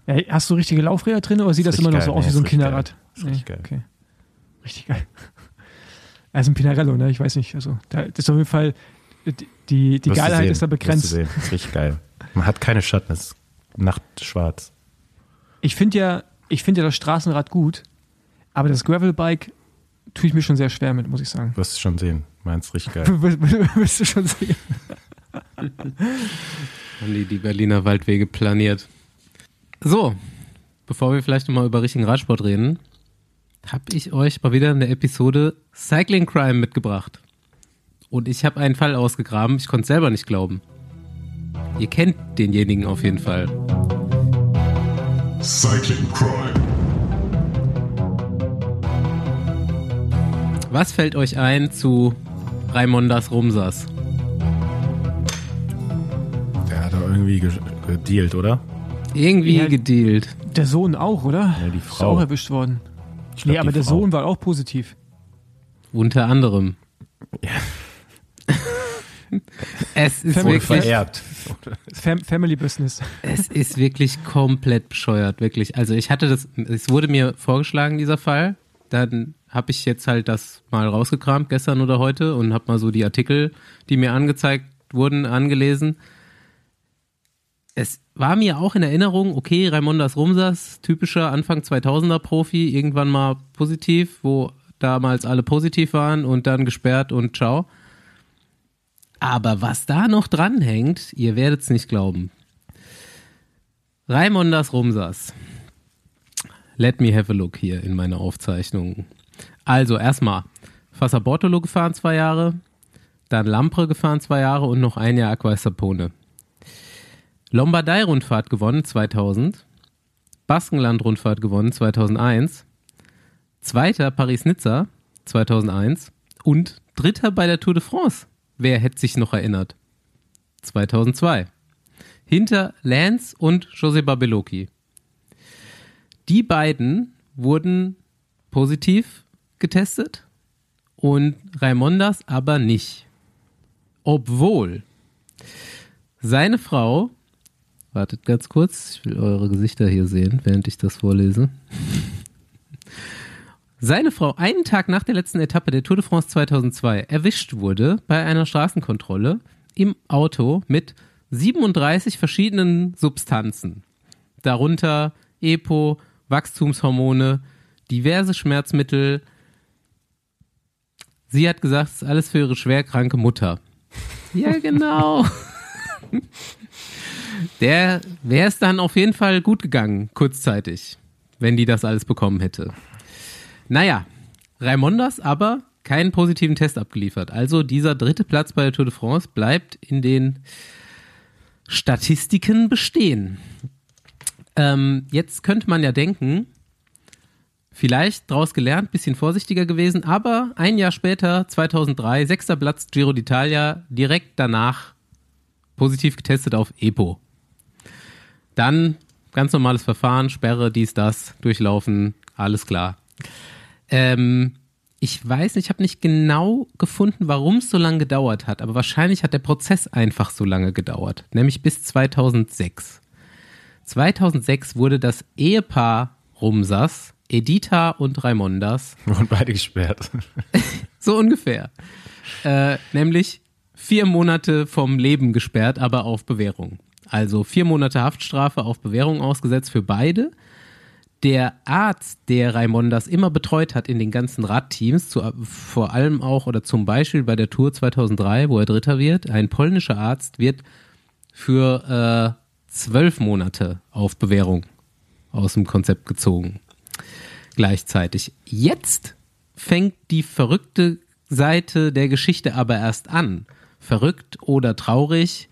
Ja, hast du richtige Laufräder drin oder sieht das, das immer noch so aus wie so ein Kinderrad? Geil. richtig geil. Okay. Richtig geil. Also ein Pinarello, ne? Ich weiß nicht. Also, da ist auf jeden Fall, die, die Geilheit ist da begrenzt. Das ist richtig geil. Man hat keine Schatten, es ist nachtschwarz. Ich finde ja, ich finde ja das Straßenrad gut, aber das Gravelbike tue ich mir schon sehr schwer mit, muss ich sagen. Wirst du schon sehen. Meinst richtig geil. Wirst du schon sehen. Haben die die Berliner Waldwege planiert. So, bevor wir vielleicht nochmal über richtigen Radsport reden, habe ich euch mal wieder eine Episode Cycling Crime mitgebracht. Und ich habe einen Fall ausgegraben, ich konnte es selber nicht glauben. Ihr kennt denjenigen auf jeden Fall. Cycling Crime. Was fällt euch ein zu Raimondas Rumsas? Der hat doch irgendwie gedealt, oder? Irgendwie ja, gedealt. Der Sohn auch, oder? Ja, die Frau. Ist auch erwischt worden. Ich glaub, nee, aber der Frau. Sohn war auch positiv. Unter anderem. Ja. es ist Family wirklich vererbt. Family Business. Es ist wirklich komplett bescheuert, wirklich. Also ich hatte das, es wurde mir vorgeschlagen, dieser Fall. Dann habe ich jetzt halt das mal rausgekramt, gestern oder heute, und habe mal so die Artikel, die mir angezeigt wurden, angelesen. Es war mir auch in Erinnerung, okay, Raimondas Rumsas, typischer Anfang 2000er Profi, irgendwann mal positiv, wo damals alle positiv waren und dann gesperrt und ciao. Aber was da noch dranhängt, ihr werdet es nicht glauben. Raimondas Rumsas. Let me have a look hier in meine Aufzeichnungen. Also erstmal Fassa Bortolo gefahren zwei Jahre, dann Lampre gefahren zwei Jahre und noch ein Jahr Aqua Sapone. Lombardei-Rundfahrt gewonnen 2000, Baskenland-Rundfahrt gewonnen 2001, Zweiter Paris-Nizza 2001 und Dritter bei der Tour de France. Wer hätte sich noch erinnert? 2002. Hinter Lance und José Babelocchi. Die beiden wurden positiv getestet und Raimondas aber nicht. Obwohl seine Frau, wartet ganz kurz, ich will eure Gesichter hier sehen, während ich das vorlese. Seine Frau einen Tag nach der letzten Etappe der Tour de France 2002 erwischt wurde bei einer Straßenkontrolle im Auto mit 37 verschiedenen Substanzen. Darunter EPO, Wachstumshormone, diverse Schmerzmittel. Sie hat gesagt, es ist alles für ihre schwerkranke Mutter. Ja, genau. Der wäre es dann auf jeden Fall gut gegangen, kurzzeitig, wenn die das alles bekommen hätte. Naja, Raimondas aber keinen positiven Test abgeliefert. Also dieser dritte Platz bei der Tour de France bleibt in den Statistiken bestehen. Ähm, jetzt könnte man ja denken, vielleicht daraus gelernt, bisschen vorsichtiger gewesen, aber ein Jahr später, 2003, sechster Platz Giro d'Italia, direkt danach positiv getestet auf EPO. Dann ganz normales Verfahren, Sperre, dies, das, durchlaufen, alles klar. Ähm, ich weiß nicht, ich habe nicht genau gefunden, warum es so lange gedauert hat, aber wahrscheinlich hat der Prozess einfach so lange gedauert, nämlich bis 2006. 2006 wurde das Ehepaar Rumsas, Editha und Raimondas. Und beide gesperrt. so ungefähr. Äh, nämlich vier Monate vom Leben gesperrt, aber auf Bewährung. Also vier Monate Haftstrafe auf Bewährung ausgesetzt für beide. Der Arzt, der Raimondas immer betreut hat in den ganzen Radteams, zu, vor allem auch oder zum Beispiel bei der Tour 2003, wo er Dritter wird, ein polnischer Arzt wird für äh, zwölf Monate auf Bewährung aus dem Konzept gezogen. Gleichzeitig. Jetzt fängt die verrückte Seite der Geschichte aber erst an. Verrückt oder traurig.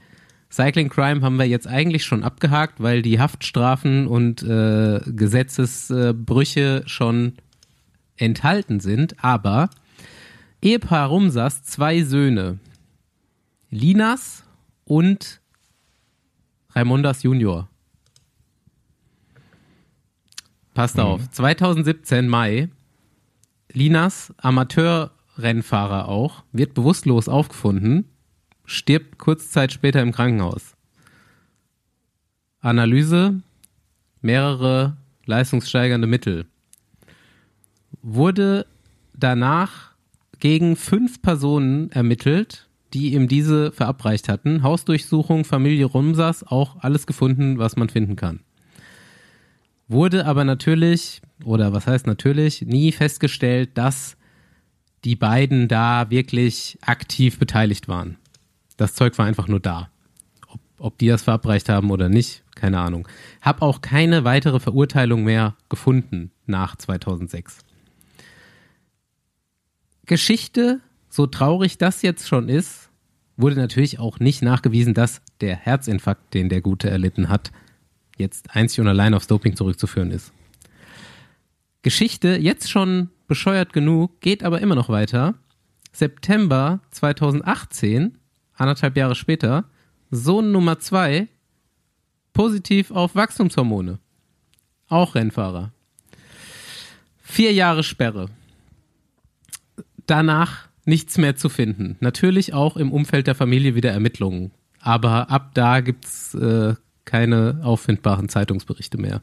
Cycling Crime haben wir jetzt eigentlich schon abgehakt, weil die Haftstrafen und äh, Gesetzesbrüche äh, schon enthalten sind. Aber Ehepaar Rumsas, zwei Söhne, Linas und Raimondas Junior. Passt mhm. auf. 2017 Mai. Linas, Amateurrennfahrer auch, wird bewusstlos aufgefunden, stirbt kurze Zeit später im Krankenhaus. Analyse, mehrere leistungssteigernde Mittel. Wurde danach gegen fünf Personen ermittelt, die ihm diese verabreicht hatten. Hausdurchsuchung, Familie Rumsas, auch alles gefunden, was man finden kann. Wurde aber natürlich, oder was heißt natürlich, nie festgestellt, dass die beiden da wirklich aktiv beteiligt waren. Das Zeug war einfach nur da. Ob, ob die das verabreicht haben oder nicht, keine Ahnung. Hab auch keine weitere Verurteilung mehr gefunden nach 2006. Geschichte so traurig das jetzt schon ist, wurde natürlich auch nicht nachgewiesen, dass der Herzinfarkt, den der Gute erlitten hat, jetzt einzig und allein aufs Doping zurückzuführen ist. Geschichte, jetzt schon bescheuert genug, geht aber immer noch weiter. September 2018, anderthalb Jahre später, Sohn Nummer zwei, positiv auf Wachstumshormone. Auch Rennfahrer. Vier Jahre Sperre. Danach nichts mehr zu finden. Natürlich auch im Umfeld der Familie wieder Ermittlungen. Aber ab da gibt's äh, keine auffindbaren Zeitungsberichte mehr.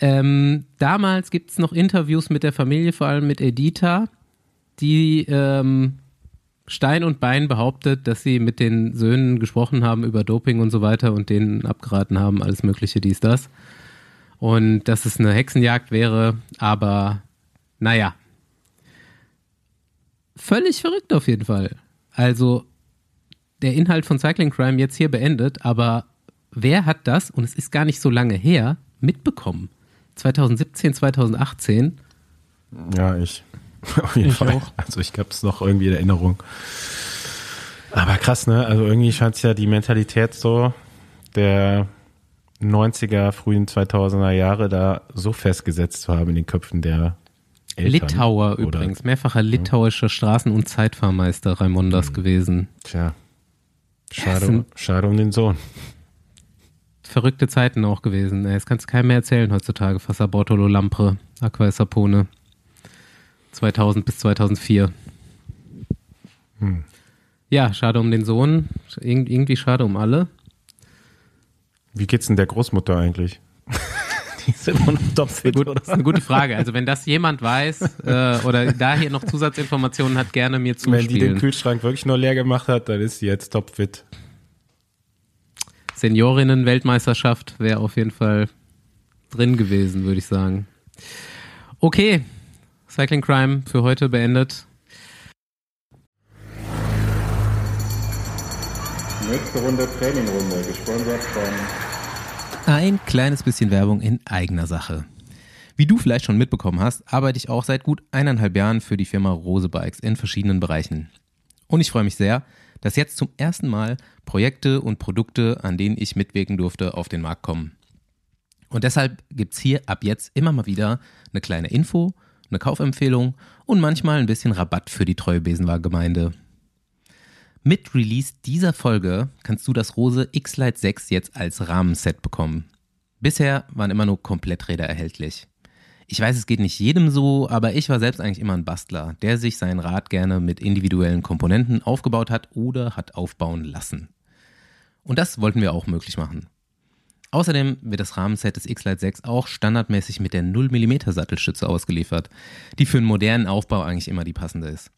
Ähm, damals gibt's noch Interviews mit der Familie, vor allem mit Editha, die ähm, Stein und Bein behauptet, dass sie mit den Söhnen gesprochen haben über Doping und so weiter und denen abgeraten haben, alles Mögliche, dies, das. Und dass es eine Hexenjagd wäre, aber naja, völlig verrückt auf jeden Fall. Also der Inhalt von Cycling Crime jetzt hier beendet, aber wer hat das, und es ist gar nicht so lange her, mitbekommen? 2017, 2018? Ja, ich. Auf jeden ich Fall. Auch. Also ich habe es noch irgendwie in Erinnerung. Aber krass, ne? Also irgendwie scheint es ja die Mentalität so der 90er, frühen 2000er Jahre da so festgesetzt zu haben in den Köpfen der Eltern. Litauer oder? übrigens, mehrfacher litauischer Straßen- und Zeitfahrmeister Raimondas mhm. gewesen. Tja, schade, schade um den Sohn. Verrückte Zeiten auch gewesen. Das kannst du keinem mehr erzählen heutzutage. Fassa Bortolo Lampre, Aqua Sapone. 2000 bis 2004. Hm. Ja, schade um den Sohn. Ir irgendwie schade um alle. Wie geht's denn der Großmutter eigentlich? die ist immer noch topfit. Gut, das ist eine gute Frage. Also wenn das jemand weiß äh, oder da hier noch Zusatzinformationen hat, gerne mir zuspielen. Wenn die den Kühlschrank wirklich nur leer gemacht hat, dann ist sie jetzt topfit. Seniorinnen-Weltmeisterschaft wäre auf jeden Fall drin gewesen, würde ich sagen. Okay, Cycling Crime für heute beendet. Nächste Runde Trainingrunde, gesponsert von. Ein kleines bisschen Werbung in eigener Sache. Wie du vielleicht schon mitbekommen hast, arbeite ich auch seit gut eineinhalb Jahren für die Firma Rose Bikes in verschiedenen Bereichen. Und ich freue mich sehr, dass jetzt zum ersten Mal Projekte und Produkte, an denen ich mitwirken durfte, auf den Markt kommen. Und deshalb gibt es hier ab jetzt immer mal wieder eine kleine Info, eine Kaufempfehlung und manchmal ein bisschen Rabatt für die treue Besenwahr-Gemeinde. Mit Release dieser Folge kannst du das Rose X-Lite 6 jetzt als Rahmenset bekommen. Bisher waren immer nur Kompletträder erhältlich. Ich weiß, es geht nicht jedem so, aber ich war selbst eigentlich immer ein Bastler, der sich sein Rad gerne mit individuellen Komponenten aufgebaut hat oder hat aufbauen lassen. Und das wollten wir auch möglich machen. Außerdem wird das Rahmenset des X-Lite 6 auch standardmäßig mit der 0 mm Sattelstütze ausgeliefert, die für einen modernen Aufbau eigentlich immer die passende ist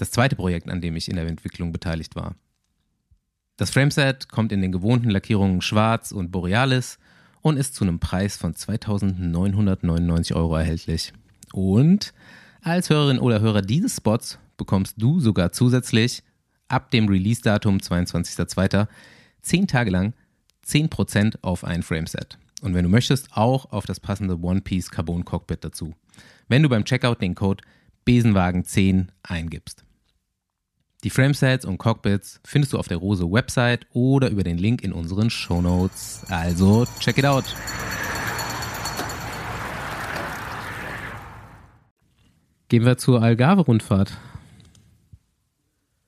das zweite Projekt, an dem ich in der Entwicklung beteiligt war. Das Frameset kommt in den gewohnten Lackierungen Schwarz und Borealis und ist zu einem Preis von 2.999 Euro erhältlich. Und als Hörerin oder Hörer dieses Spots bekommst du sogar zusätzlich ab dem Release-Datum 22.02. 10 Tage lang 10% auf ein Frameset. Und wenn du möchtest, auch auf das passende One-Piece Carbon Cockpit dazu. Wenn du beim Checkout den Code Besenwagen10 eingibst. Die Framesets und Cockpits findest du auf der Rose Website oder über den Link in unseren Show Notes. Also check it out. Gehen wir zur Algarve-Rundfahrt.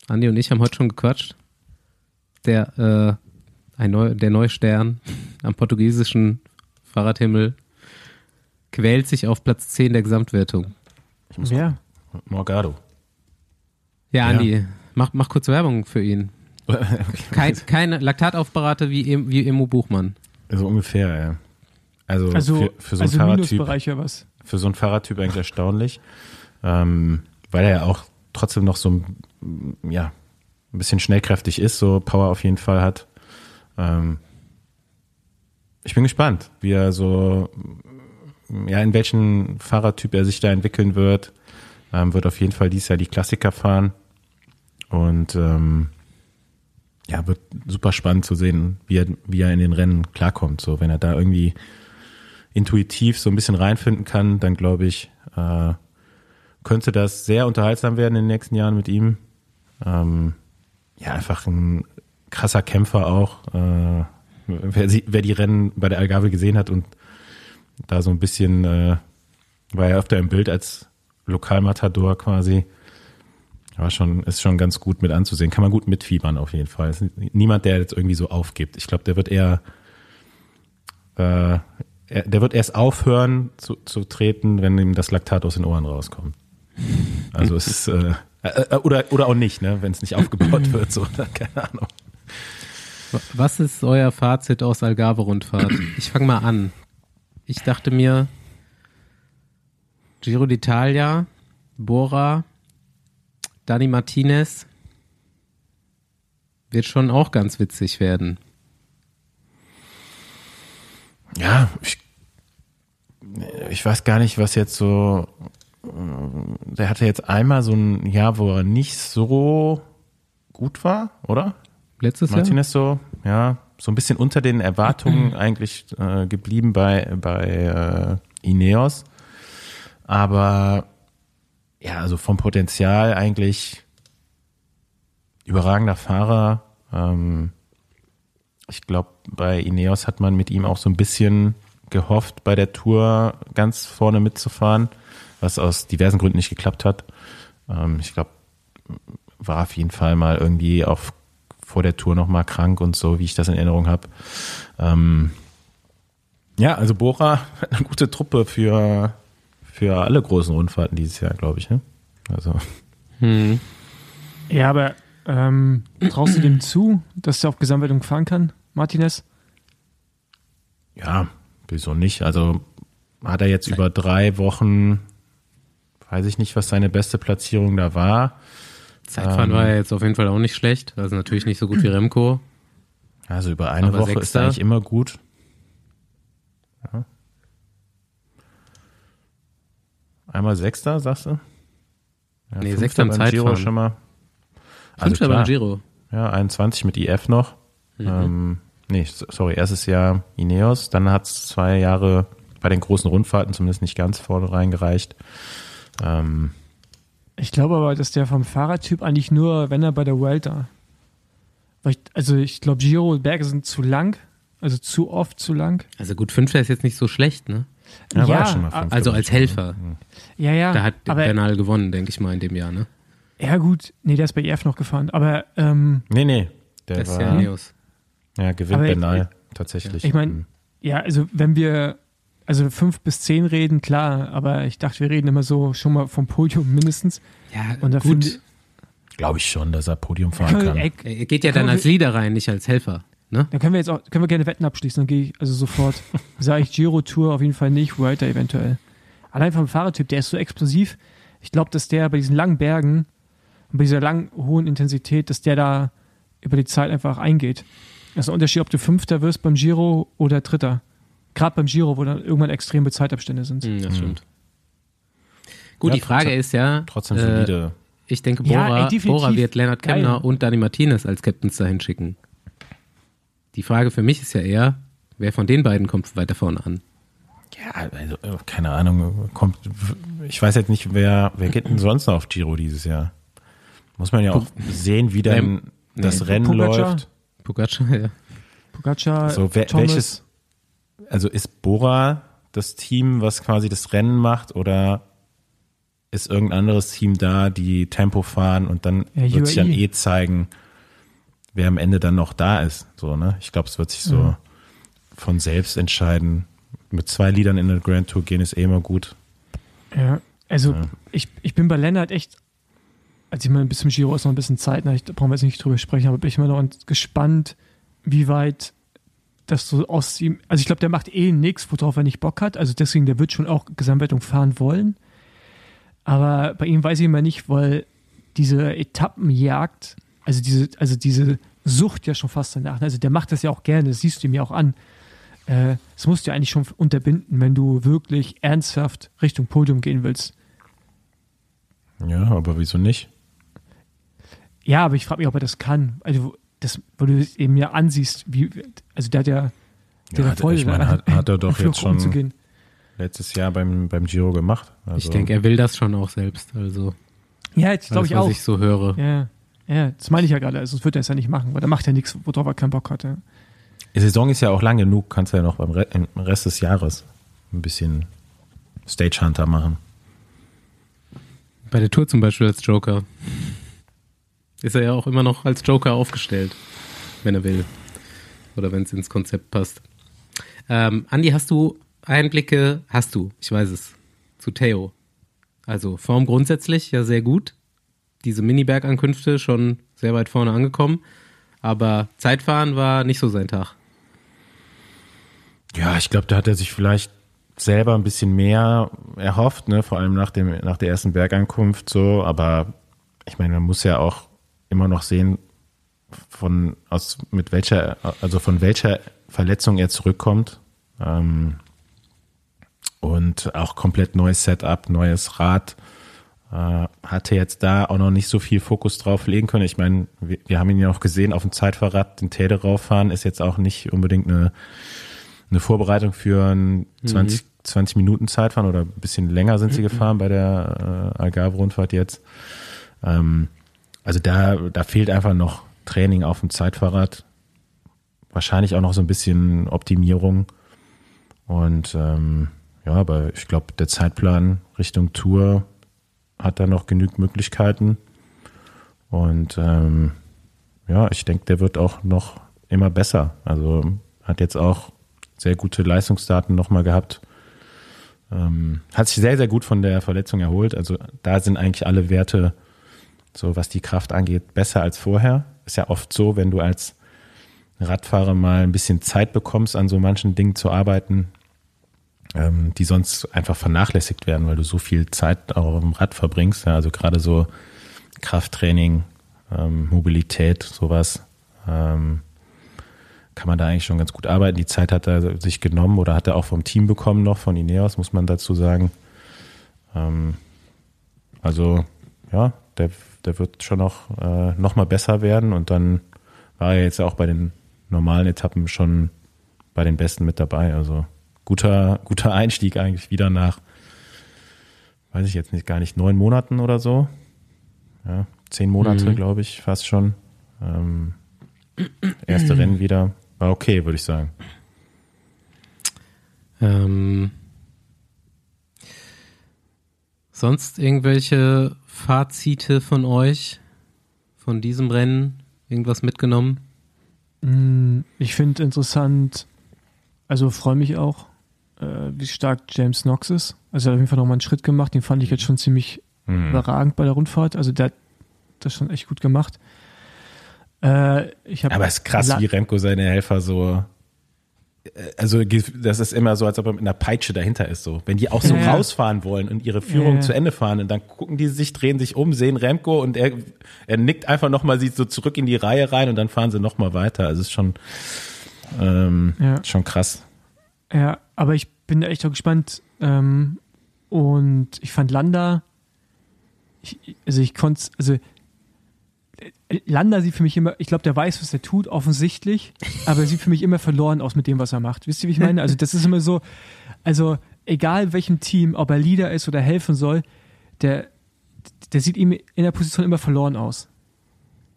Andi und ich haben heute schon gequatscht. Der, äh, ein Neu der Neustern am portugiesischen Fahrradhimmel quält sich auf Platz 10 der Gesamtwertung. Ja. Morgado. Ja, Andi, ja. Mach, mach kurz Werbung für ihn. Kein, keine Laktataufbereiter wie, wie Emo Buchmann. So ungefähr, ja. Also, also für, für so einen also Fahrradtyp. was? Für so einen Fahrradtyp eigentlich erstaunlich. Ähm, weil er ja auch trotzdem noch so ja, ein bisschen schnellkräftig ist, so Power auf jeden Fall hat. Ähm, ich bin gespannt, wie er so, ja, in welchen Fahrradtyp er sich da entwickeln wird. Ähm, wird auf jeden Fall dieses Jahr die Klassiker fahren. Und ähm, ja, wird super spannend zu sehen, wie er, wie er in den Rennen klarkommt. So, wenn er da irgendwie intuitiv so ein bisschen reinfinden kann, dann glaube ich, äh, könnte das sehr unterhaltsam werden in den nächsten Jahren mit ihm. Ähm, ja, einfach ein krasser Kämpfer auch. Äh, wer, sie, wer die Rennen bei der Algarve gesehen hat und da so ein bisschen äh, war er öfter im Bild als Lokalmatador quasi. Aber schon, ist schon ganz gut mit anzusehen. Kann man gut mitfiebern auf jeden Fall. Niemand, der jetzt irgendwie so aufgibt. Ich glaube, der wird eher, äh, er, der wird erst aufhören zu, zu treten, wenn ihm das Laktat aus den Ohren rauskommt. Also es ist, äh, äh, oder, oder auch nicht, ne, wenn es nicht aufgebaut wird, so, keine Ahnung. Was ist euer Fazit aus Algarve-Rundfahrt? Ich fange mal an. Ich dachte mir, Giro d'Italia, Bora, Dani Martinez wird schon auch ganz witzig werden. Ja, ich, ich weiß gar nicht, was jetzt so. Der hatte jetzt einmal so ein Jahr, wo er nicht so gut war, oder? Letztes Martinez Jahr? so, ja, so ein bisschen unter den Erwartungen eigentlich äh, geblieben bei, bei äh, Ineos. Aber ja, also vom Potenzial eigentlich überragender Fahrer. Ähm, ich glaube, bei Ineos hat man mit ihm auch so ein bisschen gehofft, bei der Tour ganz vorne mitzufahren, was aus diversen Gründen nicht geklappt hat. Ähm, ich glaube, war auf jeden Fall mal irgendwie auf vor der Tour nochmal krank und so, wie ich das in Erinnerung habe. Ähm, ja, also Bora hat eine gute Truppe für, für alle großen Rundfahrten dieses Jahr, glaube ich. Ne? Also. Hm. Ja, aber ähm, traust du dem zu, dass er auf Gesamtwertung fahren kann, Martinez? Ja, wieso nicht? Also hat er jetzt über drei Wochen, weiß ich nicht, was seine beste Platzierung da war. Zeitfahren ähm, war ja jetzt auf jeden Fall auch nicht schlecht. Also natürlich nicht so gut wie Remco. Also über eine Woche Sechster. ist er eigentlich immer gut. Ja. Einmal Sechster, sagst du? Ja, nee, Sechster im Zeitfahren. Giro schon mal. Also Fünfter beim Giro. Ja, 21 mit IF noch. Mhm. Ähm, nee, sorry, erstes Jahr Ineos. Dann hat es zwei Jahre bei den großen Rundfahrten zumindest nicht ganz vorne reingereicht. Ähm, ich glaube aber, dass der vom Fahrradtyp eigentlich nur, wenn er bei der Welter. Also ich glaube, Giro Berge sind zu lang, also zu oft zu lang. Also gut, Fünfter ist jetzt nicht so schlecht, ne? Ja, ja schon mal fünfter, also als Helfer. Ja, ja. Da hat aber, Bernal gewonnen, denke ich mal, in dem Jahr, ne? Ja, gut. Nee, der ist bei EF noch gefahren. Aber. Ähm, nee, nee. Der das war, ja Neos. Ja, gewinnt aber Bernal ich, tatsächlich. Ich meine, ja, also wenn wir also fünf bis zehn reden, klar, aber ich dachte, wir reden immer so schon mal vom Podium mindestens. Ja, und gut. Glaube ich schon, dass er Podium fahren kann. Er, er geht ja dann als Leader rein, nicht als Helfer. Ne? Dann können wir jetzt auch, können wir gerne Wetten abschließen, dann gehe ich also sofort. Sage ich Giro Tour auf jeden Fall nicht, Welter eventuell. Allein vom Fahrertyp, der ist so explosiv. Ich glaube, dass der bei diesen langen Bergen und bei dieser langen, hohen Intensität, dass der da über die Zeit einfach eingeht. Das ist ein Unterschied, ob du Fünfter wirst beim Giro oder Dritter. Gerade beim Giro, wo dann irgendwann extreme Zeitabstände sind. Mhm, das stimmt. Gut, ja, die Frage ist ja. Trotzdem solide. Äh, ich denke, Bora, ja, ey, Bora wird Leonard Kemner Geil. und Dani Martinez als Captains dahin schicken. Die Frage für mich ist ja eher, wer von den beiden kommt weiter vorne an? Ja, also, äh, keine Ahnung, kommt, ich weiß jetzt nicht, wer, wer geht denn sonst noch auf Giro dieses Jahr? Muss man ja auch sehen, wie dann nee, das nee, Rennen Pogacar, läuft. Pogacar, ja. Pogacar, so, wer, welches, also ist Bora das Team, was quasi das Rennen macht oder ist irgendein anderes Team da, die Tempo fahren und dann ja, wird sich dann eh zeigen, wer am Ende dann noch da ist. So, ne? Ich glaube, es wird sich so ja. von selbst entscheiden. Mit zwei Liedern in der Grand Tour gehen ist eh immer gut. Ja, also ja. Ich, ich bin bei Lennart echt, als ich mal bis zum Giro ist noch ein bisschen Zeit, da brauchen wir jetzt nicht drüber sprechen, aber bin ich immer noch gespannt, wie weit dass du aus ihm, also ich glaube, der macht eh nichts, worauf er nicht Bock hat. Also deswegen, der wird schon auch Gesamtwertung fahren wollen. Aber bei ihm weiß ich immer nicht, weil diese Etappenjagd, also diese, also diese Sucht ja schon fast danach. Also der macht das ja auch gerne, das siehst du ihm ja auch an. Äh, das musst du ja eigentlich schon unterbinden, wenn du wirklich ernsthaft Richtung Podium gehen willst. Ja, aber wieso nicht? Ja, aber ich frage mich, ob er das kann. Also das, wo du es eben ja ansiehst, wie, also der hat ja, der ja, voll ich meine, hat, hat er doch jetzt schon umzugehen. letztes Jahr beim, beim Giro gemacht. Also. Ich denke, er will das schon auch selbst, also. Ja, jetzt glaube ich auch. Was ich so höre. Ja, ja das meine ich ja gerade, also sonst wird er es ja nicht machen, weil er macht ja nichts, worauf er keinen Bock hat, ja. Die Saison ist ja auch lang genug, kannst du ja noch beim Rest des Jahres ein bisschen Stage Hunter machen. Bei der Tour zum Beispiel als Joker. Ist er ja auch immer noch als Joker aufgestellt, wenn er will. Oder wenn es ins Konzept passt. Ähm, Andi, hast du Einblicke? Hast du, ich weiß es, zu Theo. Also Form grundsätzlich ja sehr gut. Diese Mini-Bergankünfte schon sehr weit vorne angekommen. Aber Zeitfahren war nicht so sein Tag. Ja, ich glaube, da hat er sich vielleicht selber ein bisschen mehr erhofft, ne? vor allem nach, dem, nach der ersten Bergankunft so. Aber ich meine, man muss ja auch immer noch sehen, von aus mit welcher, also von welcher Verletzung er zurückkommt. Ähm, und auch komplett neues Setup, neues Rad. Äh, hatte jetzt da auch noch nicht so viel Fokus drauf legen können. Ich meine, wir, wir haben ihn ja auch gesehen, auf dem Zeitfahrrad den Täler rauffahren, ist jetzt auch nicht unbedingt eine, eine Vorbereitung für ein 20, mhm. 20 Minuten Zeitfahren oder ein bisschen länger sind sie mhm. gefahren bei der äh, Algarve-Rundfahrt jetzt. Ähm, also da, da fehlt einfach noch Training auf dem Zeitfahrrad. wahrscheinlich auch noch so ein bisschen Optimierung. Und ähm, ja, aber ich glaube, der Zeitplan Richtung Tour hat da noch genügend Möglichkeiten. Und ähm, ja, ich denke, der wird auch noch immer besser. Also hat jetzt auch sehr gute Leistungsdaten nochmal gehabt. Ähm, hat sich sehr, sehr gut von der Verletzung erholt. Also da sind eigentlich alle Werte, so was die Kraft angeht, besser als vorher. Ist ja oft so, wenn du als Radfahrer mal ein bisschen Zeit bekommst, an so manchen Dingen zu arbeiten, ähm, die sonst einfach vernachlässigt werden, weil du so viel Zeit auch im Rad verbringst. Ja, also gerade so Krafttraining, ähm, Mobilität, sowas. Ähm, kann man da eigentlich schon ganz gut arbeiten. Die Zeit hat er sich genommen oder hat er auch vom Team bekommen noch, von Ineos, muss man dazu sagen. Ähm, also, ja, der, der wird schon noch, äh, noch mal besser werden und dann war er jetzt auch bei den normalen Etappen schon bei den Besten mit dabei. Also guter, guter Einstieg eigentlich wieder nach, weiß ich jetzt nicht, gar nicht, neun Monaten oder so. Ja, zehn Monate, mhm. glaube ich, fast schon. Ähm, erste Rennen wieder. War okay, würde ich sagen. Ähm, sonst irgendwelche Fazite von euch von diesem Rennen? Irgendwas mitgenommen? Mm, ich finde interessant, also freue mich auch, wie stark James Knox ist. Also er hat auf jeden Fall nochmal einen Schritt gemacht, den fand ich jetzt schon ziemlich mhm. überragend bei der Rundfahrt. Also der hat das schon echt gut gemacht. Äh, Aber es ist krass, wie Remco seine Helfer so äh, also das ist immer so, als ob er mit einer Peitsche dahinter ist. So, wenn die auch so ja. rausfahren wollen und ihre Führung ja. zu Ende fahren, und dann gucken die sich, drehen sich um, sehen Remco und er, er nickt einfach nochmal, sieht so zurück in die Reihe rein und dann fahren sie nochmal weiter. Also es ist schon ähm, ja. schon krass. Ja, aber ich bin echt auch gespannt. Ähm, und ich fand Landa, ich, also ich konnte, also Landa sieht für mich immer, ich glaube, der weiß, was er tut, offensichtlich, aber er sieht für mich immer verloren aus mit dem, was er macht. Wisst ihr, wie ich meine? Also, das ist immer so, also, egal welchem Team, ob er Leader ist oder helfen soll, der, der sieht ihm in der Position immer verloren aus.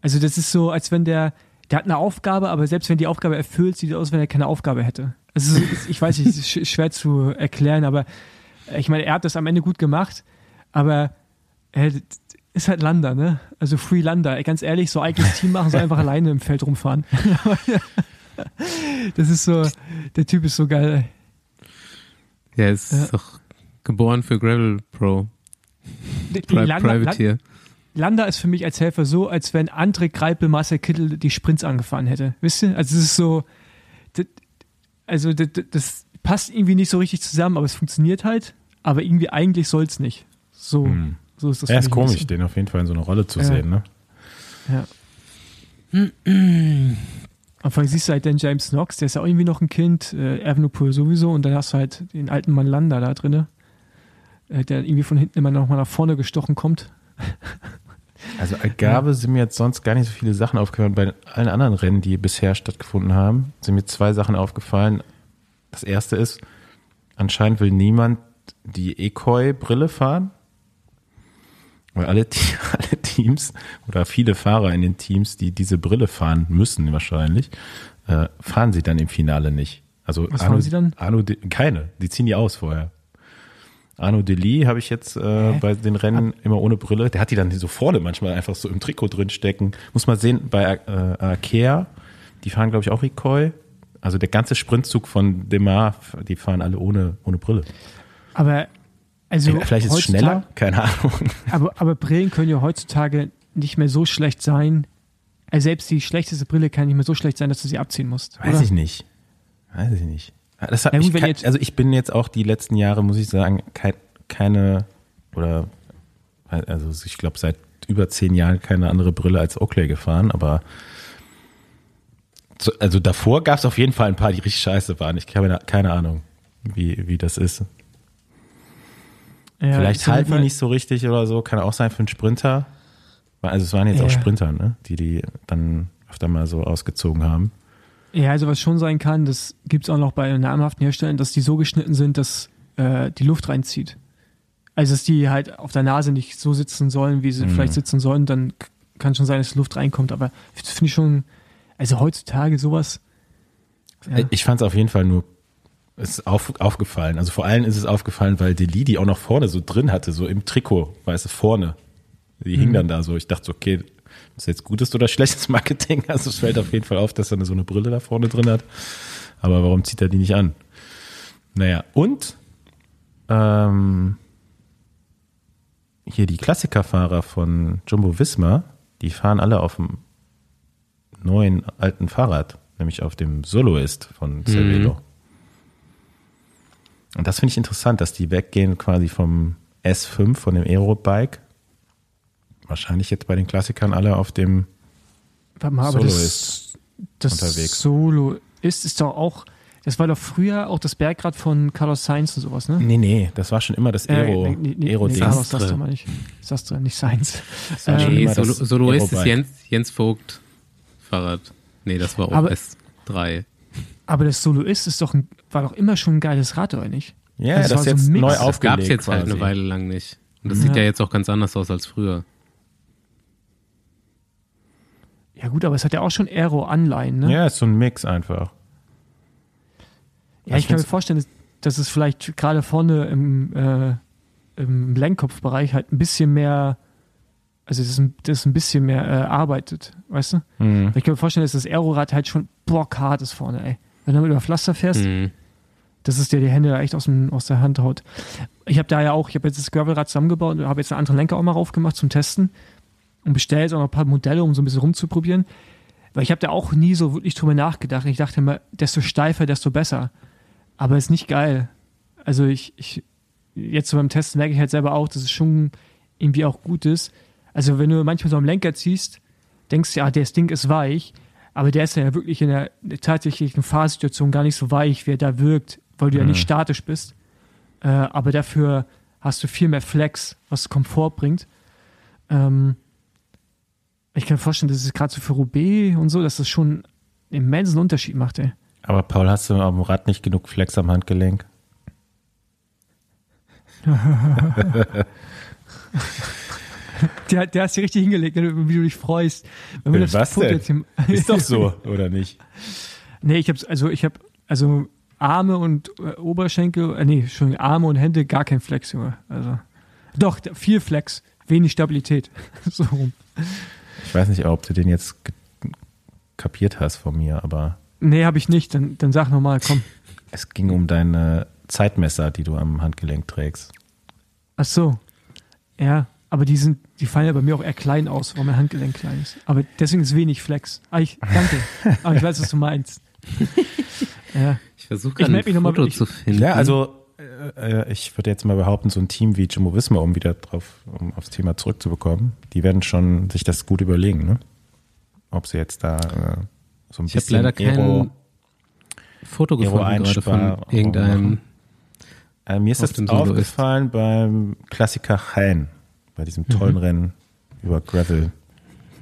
Also, das ist so, als wenn der, der hat eine Aufgabe, aber selbst wenn die Aufgabe erfüllt, sieht es aus, wenn er keine Aufgabe hätte. Also, ich weiß nicht, es ist schwer zu erklären, aber ich meine, er hat das am Ende gut gemacht, aber er, ist halt Lander, ne? Also Free Lander. Ganz ehrlich, so eigenes Team machen, so einfach alleine im Feld rumfahren. das ist so, der Typ ist so geil. Ja, ist ja. doch geboren für Gravel Pro. Pri Landa, Privateer. Lander ist für mich als Helfer so, als wenn André Greipel Marcel Kittel die Sprints angefahren hätte. Wisst ihr? Also es ist so, also das, das, passt irgendwie nicht so richtig zusammen, aber es funktioniert halt. Aber irgendwie eigentlich soll es nicht. So. Hm. So ist das. Ja, ist komisch, den auf jeden Fall in so einer Rolle zu ja. sehen, ne? Ja. Am Anfang siehst du halt den James Knox, der ist ja auch irgendwie noch ein Kind, äh, Evenepoel sowieso, und dann hast du halt den alten Mann Landa da drin, äh, der irgendwie von hinten immer noch mal nach vorne gestochen kommt. Also Algarve ja. sind mir jetzt sonst gar nicht so viele Sachen aufgefallen. Bei allen anderen Rennen, die bisher stattgefunden haben, sind mir zwei Sachen aufgefallen. Das erste ist, anscheinend will niemand die Ekoi-Brille fahren. Weil alle, alle Teams oder viele Fahrer in den Teams, die diese Brille fahren müssen wahrscheinlich, äh, fahren sie dann im Finale nicht. Also Was Arno, fahren sie dann? Arno, keine, die ziehen die aus vorher. Arno Deli habe ich jetzt äh, bei den Rennen immer ohne Brille. Der hat die dann so vorne manchmal einfach so im Trikot drin stecken. Muss man sehen, bei äh, Arkea, die fahren glaube ich auch Recoil. Also der ganze Sprintzug von Demar, die fahren alle ohne, ohne Brille. Aber also Vielleicht ist es schneller, keine Ahnung. Aber, aber Brillen können ja heutzutage nicht mehr so schlecht sein. Also selbst die schlechteste Brille kann nicht mehr so schlecht sein, dass du sie abziehen musst. Weiß oder? ich nicht. Weiß ich nicht. Das hat ja, gut, mich kein, also ich bin jetzt auch die letzten Jahre, muss ich sagen, keine oder also ich glaube seit über zehn Jahren keine andere Brille als Oakley gefahren, aber also davor gab es auf jeden Fall ein paar, die richtig scheiße waren. Ich habe keine Ahnung, wie, wie das ist. Ja, Vielleicht halten die nicht so richtig oder so, kann auch sein für einen Sprinter. Also es waren jetzt ja. auch Sprinter, ne? die die dann öfter mal so ausgezogen haben. Ja, also was schon sein kann, das gibt es auch noch bei namhaften Herstellern, dass die so geschnitten sind, dass äh, die Luft reinzieht. Also dass die halt auf der Nase nicht so sitzen sollen, wie sie mhm. vielleicht sitzen sollen, dann kann schon sein, dass Luft reinkommt. Aber das finde ich schon, also heutzutage sowas, Ja. Ich fand es auf jeden Fall nur ist auf, aufgefallen. Also vor allem ist es aufgefallen, weil Deli die auch noch vorne so drin hatte, so im Trikot, weißt du, vorne. Die mhm. hing dann da so. Ich dachte, okay, ist jetzt gutes oder schlechtes Marketing? Also es fällt auf jeden Fall auf, dass er so eine Brille da vorne drin hat. Aber warum zieht er die nicht an? Naja, und ähm, hier die Klassikerfahrer von Jumbo Visma, die fahren alle auf dem neuen alten Fahrrad, nämlich auf dem Soloist von Cervelo. Mhm. Und das finde ich interessant, dass die weggehen quasi vom S5, von dem Aerobike. Wahrscheinlich jetzt bei den Klassikern alle auf dem Warte mal, Soloist das, das unterwegs. Solo ist, ist doch auch, das war doch früher auch das Bergrad von Carlos Sainz und sowas, ne? Nee, nee, das war schon immer das Aero, äh, nee, nee, Aero nee, Carlos, sagst du mal nicht. Sagst du nicht Sainz. Ähm, nee, Solo, Soloist ist Jens, Jens Vogt Fahrrad. Nee, das war auch aber, S3. Aber das Soloist ist doch ein, war doch immer schon ein geiles Rad, oder nicht? Ja, also das, das ist jetzt so neu aufgelegt. Das gab es jetzt quasi. halt eine Weile lang nicht. Und das ja. sieht ja jetzt auch ganz anders aus als früher. Ja gut, aber es hat ja auch schon Aero-Anleihen, ne? Ja, ist so ein Mix einfach. Ja, ich, ich kann mir vorstellen, dass, dass es vielleicht gerade vorne im, äh, im Lenkkopfbereich halt ein bisschen mehr, also das ist ein, das ist ein bisschen mehr äh, arbeitet, weißt du? Mhm. Ich kann mir vorstellen, dass das Aerorad halt schon bockhart ist vorne, ey. Wenn du damit über Pflaster fährst, mhm. dass es dir die Hände echt aus, dem, aus der Hand haut. Ich habe da ja auch, ich habe jetzt das Gravelrad zusammengebaut und habe jetzt einen anderen Lenker auch mal raufgemacht zum Testen und bestelle jetzt auch noch ein paar Modelle, um so ein bisschen rumzuprobieren. Weil ich habe da auch nie so wirklich drüber nachgedacht. Ich dachte immer, desto steifer, desto besser. Aber ist nicht geil. Also ich, ich jetzt so beim Testen merke ich halt selber auch, dass es schon irgendwie auch gut ist. Also wenn du manchmal so am Lenker ziehst, denkst du, ja, das Ding ist weich, aber der ist ja wirklich in der tatsächlichen Fahrsituation gar nicht so weich, wie er da wirkt, weil du mhm. ja nicht mhm. statisch bist. Äh, aber dafür hast du viel mehr Flex, was Komfort bringt. Ähm, ich kann mir vorstellen, dass es gerade so für Roubaix und so, dass das schon einen immensen Unterschied macht, ey. Aber Paul, hast du am Rad nicht genug Flex am Handgelenk? der, der hast du richtig hingelegt, wie du dich freust. Wenn wir das Was Foto denn? Jetzt Ist doch so, oder nicht? Nee, ich habe also ich habe also Arme und äh, Oberschenkel, äh, nee, schon Arme und Hände gar kein Flex, Junge. Also doch viel Flex, wenig Stabilität. so rum. Ich weiß nicht, ob du den jetzt kapiert hast von mir, aber Nee, habe ich nicht. Dann, dann sag nochmal, komm. Es ging um deine Zeitmesser, die du am Handgelenk trägst. Ach so. Ja, aber die sind, die fallen ja bei mir auch eher klein aus, weil mein Handgelenk klein ist. Aber deswegen ist wenig Flex. Ah, ich, danke. aber ich weiß, was du meinst. ja. Ich versuche gerade ein Foto mal, zu finden. Ja, also äh, äh, ich würde jetzt mal behaupten, so ein Team wie Jimmo Wismar, um wieder drauf, um aufs Thema zurückzubekommen, die werden schon sich das gut überlegen, ne? Ob sie jetzt da äh, so ein ich habe leider kein Aero, Foto gefunden gerade von irgendeinem. Äh, mir ist das aufgefallen ist. beim Klassiker Hain, bei diesem tollen mhm. Rennen über Gravel.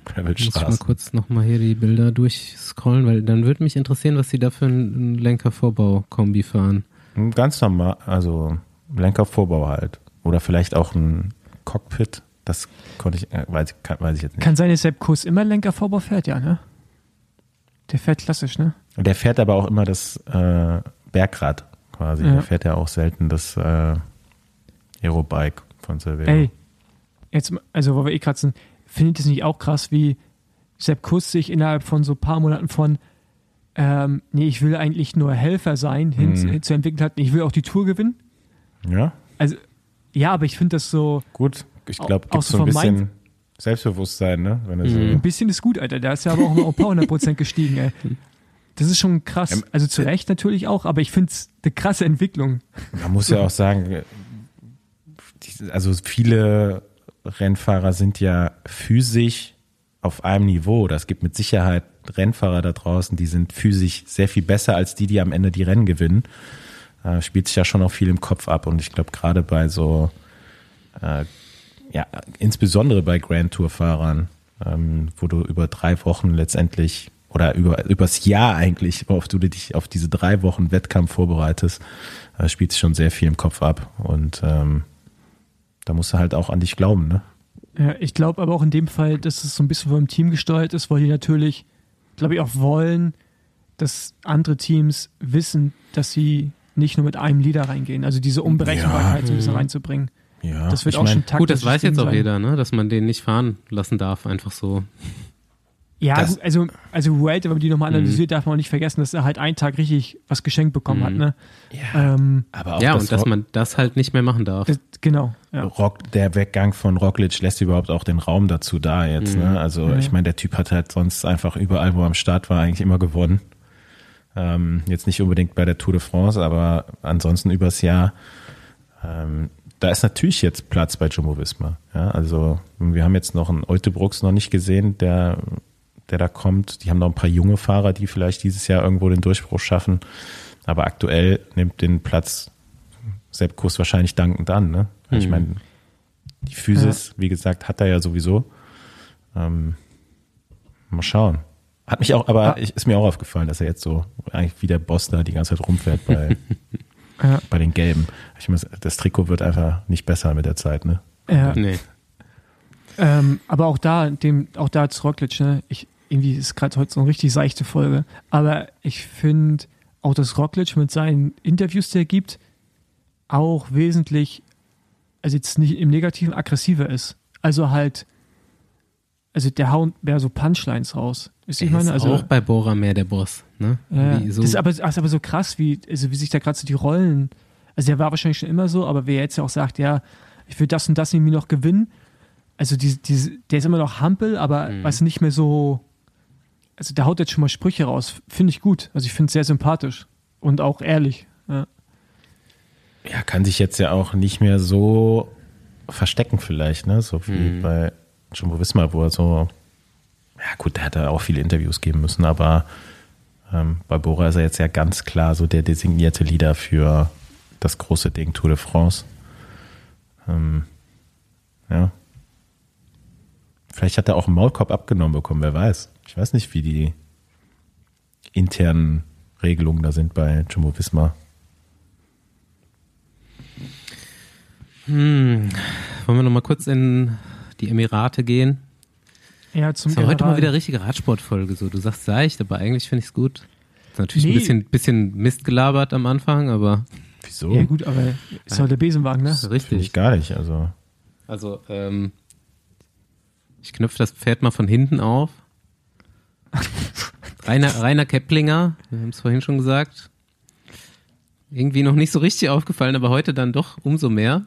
Gravelstraßen. Muss ich mal kurz nochmal hier die Bilder durchscrollen, weil dann würde mich interessieren, was sie da für einen Lenkervorbau-Kombi fahren. Ganz normal, also Lenkervorbau halt. Oder vielleicht auch ein Cockpit. Das konnte ich, äh, weiß, weiß ich jetzt nicht. Kann sein, dass Sepp Kurs immer Lenkervorbau fährt, ja, ne? Der fährt klassisch, ne? Und der fährt aber auch immer das äh, Bergrad quasi. Ja. Der fährt ja auch selten das äh, Aerobike von Cervelo. Ey, jetzt, also wo wir eh gerade sind, findet ihr es nicht auch krass, wie Sepp Kuss sich innerhalb von so ein paar Monaten von ähm, nee, ich will eigentlich nur Helfer sein, hin mhm. zu entwickeln hat, ich will auch die Tour gewinnen? Ja. Also, ja, aber ich finde das so. Gut, ich glaube, gibt so ein bisschen. Selbstbewusstsein, ne? Mhm. so ein bisschen ist gut, Alter. Der ist ja aber auch mal ein paar hundert Prozent gestiegen, ey. Das ist schon krass. Also zu Recht natürlich auch, aber ich finde es eine krasse Entwicklung. Man muss ja auch sagen, also viele Rennfahrer sind ja physisch auf einem Niveau. Das gibt mit Sicherheit Rennfahrer da draußen, die sind physisch sehr viel besser als die, die am Ende die Rennen gewinnen. Äh, spielt sich ja schon auch viel im Kopf ab und ich glaube gerade bei so äh, ja, insbesondere bei Grand Tour-Fahrern, ähm, wo du über drei Wochen letztendlich oder über übers Jahr eigentlich, auf du dich auf diese drei Wochen Wettkampf vorbereitest, äh, spielt sich schon sehr viel im Kopf ab. Und ähm, da musst du halt auch an dich glauben, ne? Ja, ich glaube aber auch in dem Fall, dass es so ein bisschen vom Team gesteuert ist, weil die natürlich, glaube ich, auch wollen, dass andere Teams wissen, dass sie nicht nur mit einem Leader reingehen. Also diese Unberechenbarkeit ja. so ein bisschen reinzubringen. Ja, das wird auch mein, schon taktisch Gut, das weiß jetzt auch sein. jeder, ne? dass man den nicht fahren lassen darf, einfach so. Ja, das, also, also Vuelta, wenn man die nochmal mhm. analysiert, darf man auch nicht vergessen, dass er halt einen Tag richtig was geschenkt bekommen mhm. hat. Ne? Ja, ähm, aber auch ja das und dass man das halt nicht mehr machen darf. Das, genau. Ja. Rock, der Weggang von Roglic lässt überhaupt auch den Raum dazu da jetzt. Mhm. Ne? Also ja. ich meine, der Typ hat halt sonst einfach überall, wo er am Start war, eigentlich immer gewonnen. Ähm, jetzt nicht unbedingt bei der Tour de France, aber ansonsten übers Jahr. Ähm, da ist natürlich jetzt Platz bei Jumbo Visma. Ja, also wir haben jetzt noch einen Eutebrooks noch nicht gesehen, der, der da kommt. Die haben noch ein paar junge Fahrer, die vielleicht dieses Jahr irgendwo den Durchbruch schaffen. Aber aktuell nimmt den Platz Sepp Kuss wahrscheinlich dankend an. Ne? Mhm. Ich meine, die Physis, ja. wie gesagt, hat er ja sowieso. Ähm, mal schauen. Hat mich auch, aber ja. ist mir auch aufgefallen, dass er jetzt so eigentlich wie der Boss da die ganze Zeit rumfährt bei, ja. bei den Gelben. Ich muss, das Trikot wird einfach nicht besser mit der Zeit, ne? Ja. Nee. Ähm, aber auch da, dem, auch da zu Roglic, ne? Ich, irgendwie ist gerade heute so eine richtig seichte Folge. Aber ich finde auch, dass Roglic mit seinen Interviews, die er gibt, auch wesentlich, also jetzt nicht im Negativen aggressiver ist. Also halt, also der haut mehr so Punchlines raus. Ist, ich meine, also, auch bei Bora mehr der Boss. Ne? Ja, so. Das, ist aber, das ist aber so krass, wie, also wie sich da gerade so die Rollen. Also der war wahrscheinlich schon immer so, aber wer jetzt ja auch sagt, ja, ich will das und das irgendwie noch gewinnen. Also die, die, der ist immer noch Hampel, aber mhm. weiß nicht mehr so. Also der haut jetzt schon mal Sprüche raus. Finde ich gut. Also ich finde es sehr sympathisch und auch ehrlich. Ja. ja, kann sich jetzt ja auch nicht mehr so verstecken vielleicht, ne? So wie mhm. bei Jumbo Wismar, wo er so ja gut, der hat da auch viele Interviews geben müssen, aber ähm, bei Bora ist er jetzt ja ganz klar so der designierte Leader für das große Ding Tour de France. Ähm, ja. Vielleicht hat er auch einen Maulkorb abgenommen bekommen, wer weiß. Ich weiß nicht, wie die internen Regelungen da sind bei Jumbo Visma. Hm. Wollen wir noch mal kurz in die Emirate gehen? Ja, zum das war heute mal wieder richtige Radsportfolge. So, du sagst seicht, aber eigentlich finde ich es gut. Ist natürlich nee. ein bisschen, bisschen Mist gelabert am Anfang, aber. Wieso? Ja, gut, aber ist halt der Besenwagen, ne? Das ist richtig. Find ich gar nicht, also. Also, ähm, ich knüpfe das Pferd mal von hinten auf. Rainer, Rainer Keplinger, wir haben es vorhin schon gesagt. Irgendwie noch nicht so richtig aufgefallen, aber heute dann doch umso mehr.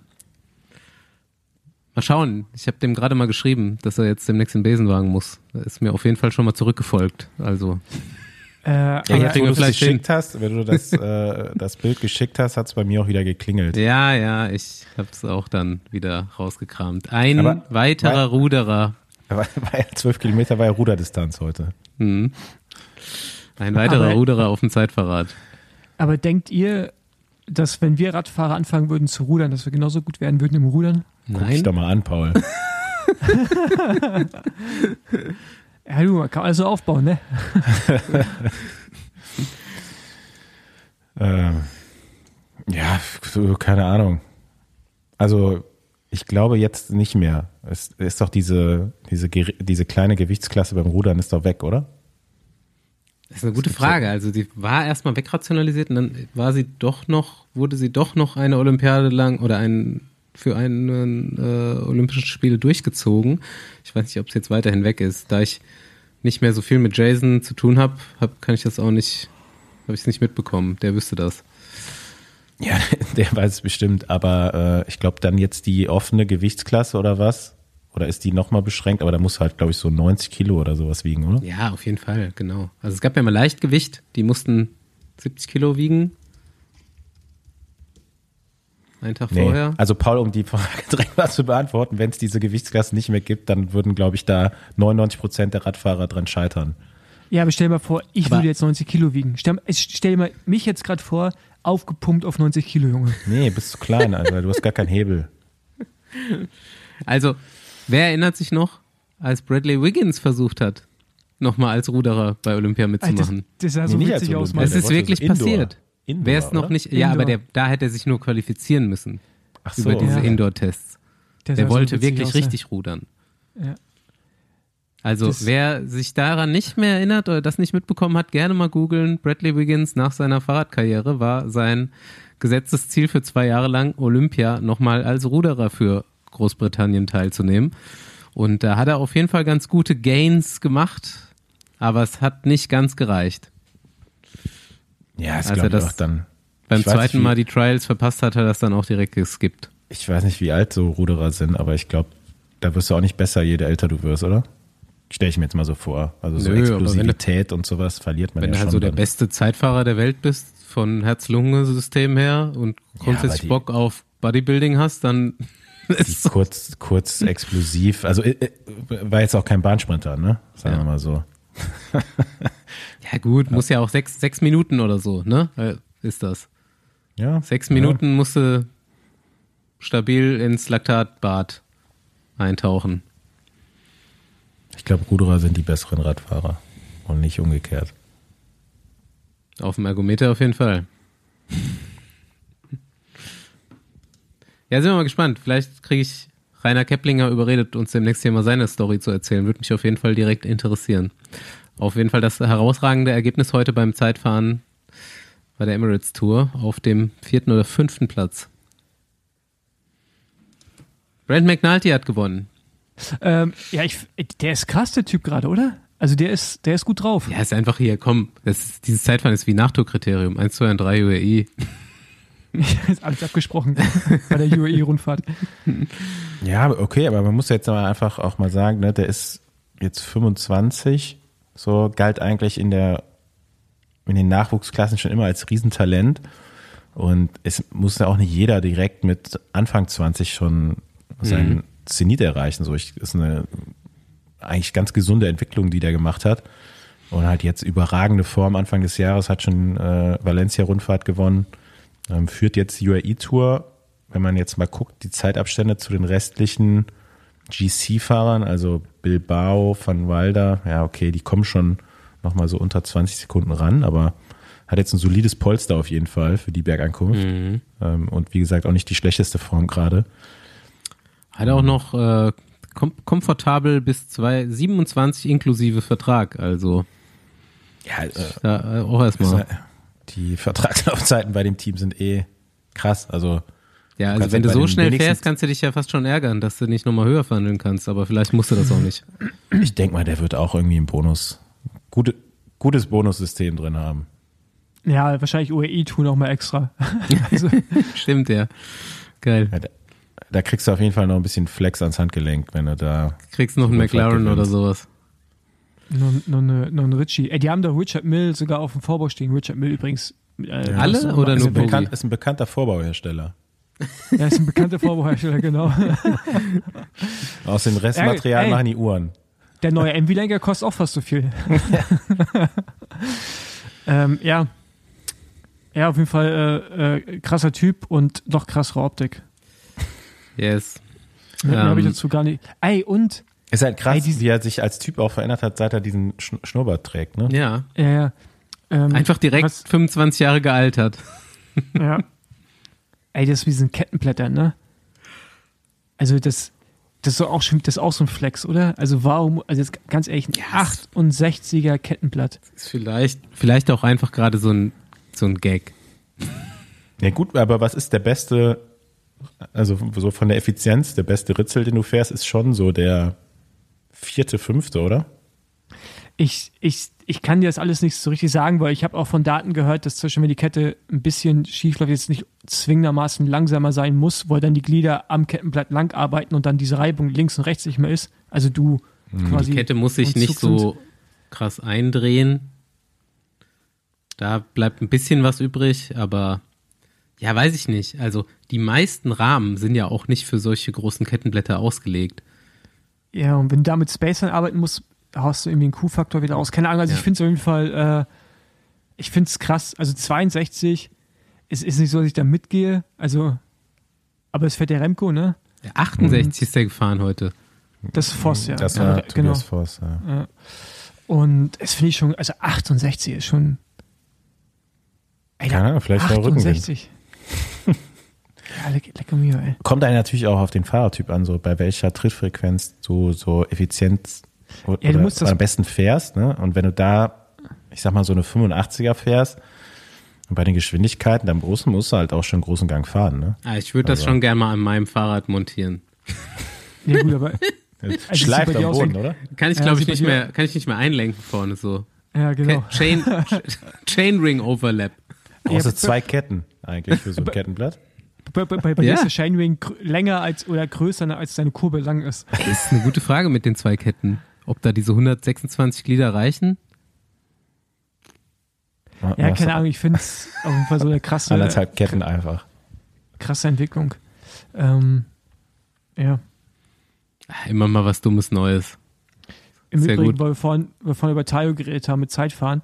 Mal schauen. Ich habe dem gerade mal geschrieben, dass er jetzt demnächst den Besenwagen muss. Er ist mir auf jeden Fall schon mal zurückgefolgt. Also. Äh, ja, ja, wenn du das geschickt hast, wenn du das, äh, das Bild geschickt hast, hat es bei mir auch wieder geklingelt. Ja, ja, ich habe es auch dann wieder rausgekramt. Ein Aber weiterer Ruderer. War, war ja zwölf Kilometer war ja Ruderdistanz heute. Mhm. Ein weiterer Aber, Ruderer auf dem Zeitverrat. Aber denkt ihr, dass wenn wir Radfahrer anfangen würden zu rudern, dass wir genauso gut werden würden im Rudern? Nein. Guck dich doch mal an, Paul. ja, du, man kann also aufbauen, ne? ähm, ja, so, keine Ahnung. Also, ich glaube jetzt nicht mehr. Es ist doch diese, diese, diese kleine Gewichtsklasse beim Rudern ist doch weg, oder? Das ist eine gute Frage. Also sie war erstmal wegrationalisiert und dann war sie doch noch, wurde sie doch noch eine Olympiade lang oder ein für einen äh, Olympischen Spiele durchgezogen. Ich weiß nicht, ob es jetzt weiterhin weg ist. Da ich nicht mehr so viel mit Jason zu tun habe, hab, kann ich das auch nicht, habe ich es nicht mitbekommen. Der wüsste das. Ja, der weiß es bestimmt, aber äh, ich glaube dann jetzt die offene Gewichtsklasse oder was? Oder ist die nochmal beschränkt? Aber da muss halt, glaube ich, so 90 Kilo oder sowas wiegen, oder? Ja, auf jeden Fall, genau. Also es gab ja mal Leichtgewicht, die mussten 70 Kilo wiegen einen Tag nee. vorher? Also Paul, um die Frage direkt mal zu beantworten, wenn es diese Gewichtsklasse nicht mehr gibt, dann würden, glaube ich, da 99 Prozent der Radfahrer dran scheitern. Ja, aber stell dir mal vor, ich aber würde jetzt 90 Kilo wiegen. Stell, stell dir mal mich jetzt gerade vor, aufgepumpt auf 90 Kilo, Junge. Nee, bist zu klein, Alter. Du hast gar keinen Hebel. Also, wer erinnert sich noch, als Bradley Wiggins versucht hat, nochmal als Ruderer bei Olympia mitzumachen? Das, das sah so nee, witzig aus. Das ist wirklich so passiert. Wäre es noch nicht, ja, aber der, da hätte er sich nur qualifizieren müssen. Ach so, über diese ja. Indoor-Tests. Der, der wollte so wirklich aus, richtig ja. rudern. Ja. Also das wer sich daran nicht mehr erinnert oder das nicht mitbekommen hat, gerne mal googeln. Bradley Wiggins nach seiner Fahrradkarriere war sein gesetztes Ziel für zwei Jahre lang Olympia nochmal als Ruderer für Großbritannien teilzunehmen. Und da hat er auf jeden Fall ganz gute Gains gemacht, aber es hat nicht ganz gereicht. Ja, es glaube ich auch dann. Beim zweiten nicht, Mal die Trials verpasst hat, hat er das dann auch direkt geskippt. Ich weiß nicht, wie alt so Ruderer sind, aber ich glaube, da wirst du auch nicht besser, je älter du wirst, oder? Stelle ich mir jetzt mal so vor. Also so Nö, Explosivität und sowas verliert man wenn ja schon. Wenn du halt so der beste Zeitfahrer der Welt bist, von Herz-Lungen-System her und grundsätzlich ja, Bock auf Bodybuilding hast, dann ist so. kurz, kurz explosiv. Also äh, äh, war jetzt auch kein Bahnsprinter, ne? Sagen ja. wir mal so. ja gut, muss ja auch sechs, sechs Minuten oder so, ne? Äh, ist das. Ja. Sechs Minuten ja. musste stabil ins Laktatbad eintauchen. Ich glaube, Ruderer sind die besseren Radfahrer und nicht umgekehrt. Auf dem Ergometer auf jeden Fall. Ja, sind wir mal gespannt. Vielleicht kriege ich Rainer Keplinger überredet, uns demnächst hier mal seine Story zu erzählen. Würde mich auf jeden Fall direkt interessieren. Auf jeden Fall das herausragende Ergebnis heute beim Zeitfahren bei der Emirates Tour auf dem vierten oder fünften Platz. Brent McNulty hat gewonnen. Ähm, ja, ich, der ist krass, der Typ gerade, oder? Also der ist, der ist gut drauf. Ja, ist einfach hier, komm, das, dieses Zeitfahren ist wie Nachtourkriterium. 1, 2 und 3 UAE. ist alles abgesprochen bei der UAE-Rundfahrt. Ja, okay, aber man muss jetzt mal einfach auch mal sagen, ne, der ist jetzt 25, so galt eigentlich in der in den Nachwuchsklassen schon immer als Riesentalent. Und es muss ja auch nicht jeder direkt mit Anfang 20 schon seinen mhm. Zenit erreichen. So, ich, ist eine eigentlich ganz gesunde Entwicklung, die der gemacht hat. Und halt jetzt überragende Form Anfang des Jahres, hat schon äh, Valencia-Rundfahrt gewonnen, ähm, führt jetzt die UAE-Tour. Wenn man jetzt mal guckt, die Zeitabstände zu den restlichen GC-Fahrern, also Bilbao, Van Walder, ja okay, die kommen schon nochmal so unter 20 Sekunden ran, aber hat jetzt ein solides Polster auf jeden Fall für die Bergankunft. Mhm. Ähm, und wie gesagt, auch nicht die schlechteste Form gerade. Hat auch noch äh, kom komfortabel bis 227 inklusive Vertrag, also. Ja, äh, da, äh, auch erstmal. Die Vertragslaufzeiten bei dem Team sind eh krass, also. Ja, also wenn du so schnell fährst, kannst du dich ja fast schon ärgern, dass du nicht nochmal höher verhandeln kannst, aber vielleicht musst du das auch nicht. Ich denke mal, der wird auch irgendwie einen Bonus, gute, gutes Bonussystem drin haben. Ja, wahrscheinlich UAE tun auch mal extra. also. Stimmt, ja. Geil. Ja, da kriegst du auf jeden Fall noch ein bisschen Flex ans Handgelenk, wenn du da. Kriegst noch einen McLaren oder sowas. Noch, noch, eine, noch ein Ritchie. Ey, die haben da Richard Mill sogar auf dem Vorbau stehen. Richard Mill übrigens. Äh, ja, Alle oder ist nur bekannt, Ist ein bekannter Vorbauhersteller. Ja, ist ein bekannter Vorbauhersteller, genau. Aus dem Restmaterial ey, ey, machen die Uhren. Der neue MV-Lenker kostet auch fast so viel. ähm, ja. Ja, auf jeden Fall äh, äh, krasser Typ und noch krassere Optik. Yes. Mehr um, habe ich ähm, dazu gar nicht. Ey, und. Ist halt krass, ey, wie er sich als Typ auch verändert hat, seit er diesen Sch Schnurrbart trägt, ne? Ja. Ja, ja. Ähm, Einfach direkt was, 25 Jahre gealtert. Ja. Ey, das ist wie so ein Kettenblätter, ne? Also das, das ist auch schon, das ist auch so ein Flex, oder? Also warum, also jetzt ganz ehrlich, ein yes. 68er Kettenblatt. Das ist vielleicht, vielleicht auch einfach gerade so ein, so ein Gag. Ja gut, aber was ist der beste also so von der Effizienz, der beste Ritzel, den du fährst, ist schon so der vierte, fünfte, oder? Ich, ich, ich kann dir das alles nicht so richtig sagen, weil ich habe auch von Daten gehört, dass zum Beispiel, wenn die Kette ein bisschen schief läuft, jetzt nicht zwingendermaßen langsamer sein muss, weil dann die Glieder am Kettenblatt lang arbeiten und dann diese Reibung links und rechts nicht mehr ist. Also du mhm. quasi. Die Kette muss sich nicht so krass eindrehen. Da bleibt ein bisschen was übrig, aber ja, weiß ich nicht. Also die meisten Rahmen sind ja auch nicht für solche großen Kettenblätter ausgelegt. Ja, und wenn du da mit Spacern arbeiten musst, hast du irgendwie einen Q-Faktor wieder aus. Keine Ahnung, also ja. ich finde es auf jeden Fall, äh, ich finde es krass. Also 62, es ist nicht so, dass ich da mitgehe, also, aber es fährt der Remco, ne? Der 68 und, ist der gefahren heute. Das ist Voss, ja. Das war ja, genau. Voss, ja. ja. Und es finde ich schon, also 68 ist schon. Ey, Keine Ahnung, vielleicht 68. Ja, lecker, lecker mir, ey. Kommt einem natürlich auch auf den Fahrertyp an, so bei welcher Trittfrequenz du so effizient Oder, ja, du musst das am besten fährst, ne? Und wenn du da, ich sag mal, so eine 85er fährst, und bei den Geschwindigkeiten am großen musst du halt auch schon großen Gang fahren, ne? Ah, ich würde also. das schon gerne mal an meinem Fahrrad montieren. Ja, gut, aber. also Schleift am Boden, oder? Kann ich, glaube ja, ich, nicht mehr, kann ich nicht mehr einlenken vorne so. Ja, genau. Chain, Chainring Overlap. Außer zwei Ketten eigentlich für so ein Kettenblatt. Bei, bei, bei ja. dir ist der Chainring länger als oder größer als deine Kurbel lang ist. Das ist eine gute Frage mit den zwei Ketten. Ob da diese 126 Glieder reichen? Ja, keine Ahnung, ich finde es auf jeden Fall so eine krasse. Anderthalb Ketten einfach. Krasse Entwicklung. Ähm, ja. Immer mal was Dummes Neues. Im Sehr Übrigen, gut. weil wir vorhin, wir vorhin über Tayo geredet haben mit Zeitfahren,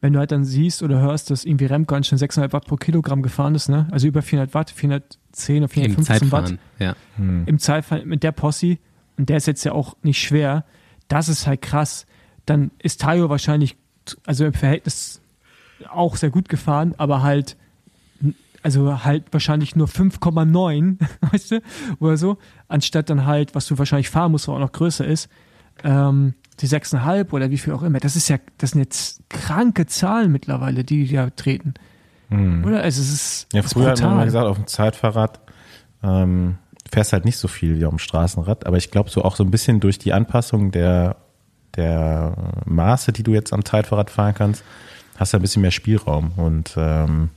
wenn du halt dann siehst oder hörst, dass irgendwie Remco schon 600 Watt pro Kilogramm gefahren ist, ne? also über 400 Watt, 410 oder 415 Watt ja. Hm. im Zeitfahren mit der Posse, und der ist jetzt ja auch nicht schwer, das ist halt krass. Dann ist Tayo wahrscheinlich, also im Verhältnis auch sehr gut gefahren, aber halt, also halt wahrscheinlich nur 5,9, weißt du, oder so, anstatt dann halt, was du wahrscheinlich fahren musst, was auch noch größer ist, ähm, die 6,5 oder wie viel auch immer. Das ist ja, das sind jetzt kranke Zahlen mittlerweile, die die da treten. Hm. Oder? Also es ist. Ja, früher hat man mal gesagt, auf dem Zeitfahrrad ähm, fährst halt nicht so viel wie auf dem Straßenrad, aber ich glaube so auch so ein bisschen durch die Anpassung der, der Maße, die du jetzt am Zeitfahrrad fahren kannst, hast du ein bisschen mehr Spielraum und ähm,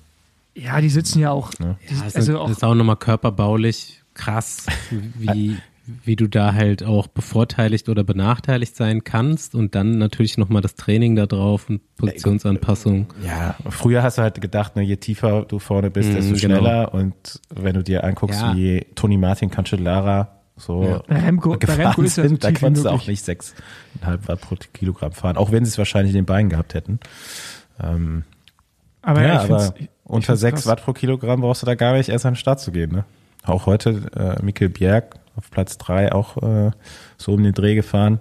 ja, die sitzen ja auch. Ne? Die, ja, also auch, das ist auch nochmal körperbaulich krass, wie, wie du da halt auch bevorteiligt oder benachteiligt sein kannst und dann natürlich nochmal das Training da drauf und Positionsanpassung. Ja, früher hast du halt gedacht, ne, je tiefer du vorne bist, mm, desto genau. schneller und wenn du dir anguckst, ja. wie Toni Martin Cancellara so ja. Remco, gefahren Remco sind, da kannst du auch nicht 6,5 Watt pro Kilogramm fahren, auch wenn sie es wahrscheinlich in den Beinen gehabt hätten. Ähm, aber ja, aber unter 6 Watt pro Kilogramm brauchst du da gar nicht erst an den Start zu gehen. Ne? Auch heute äh, Mikkel Bjerg auf Platz 3 auch äh, so um den Dreh gefahren.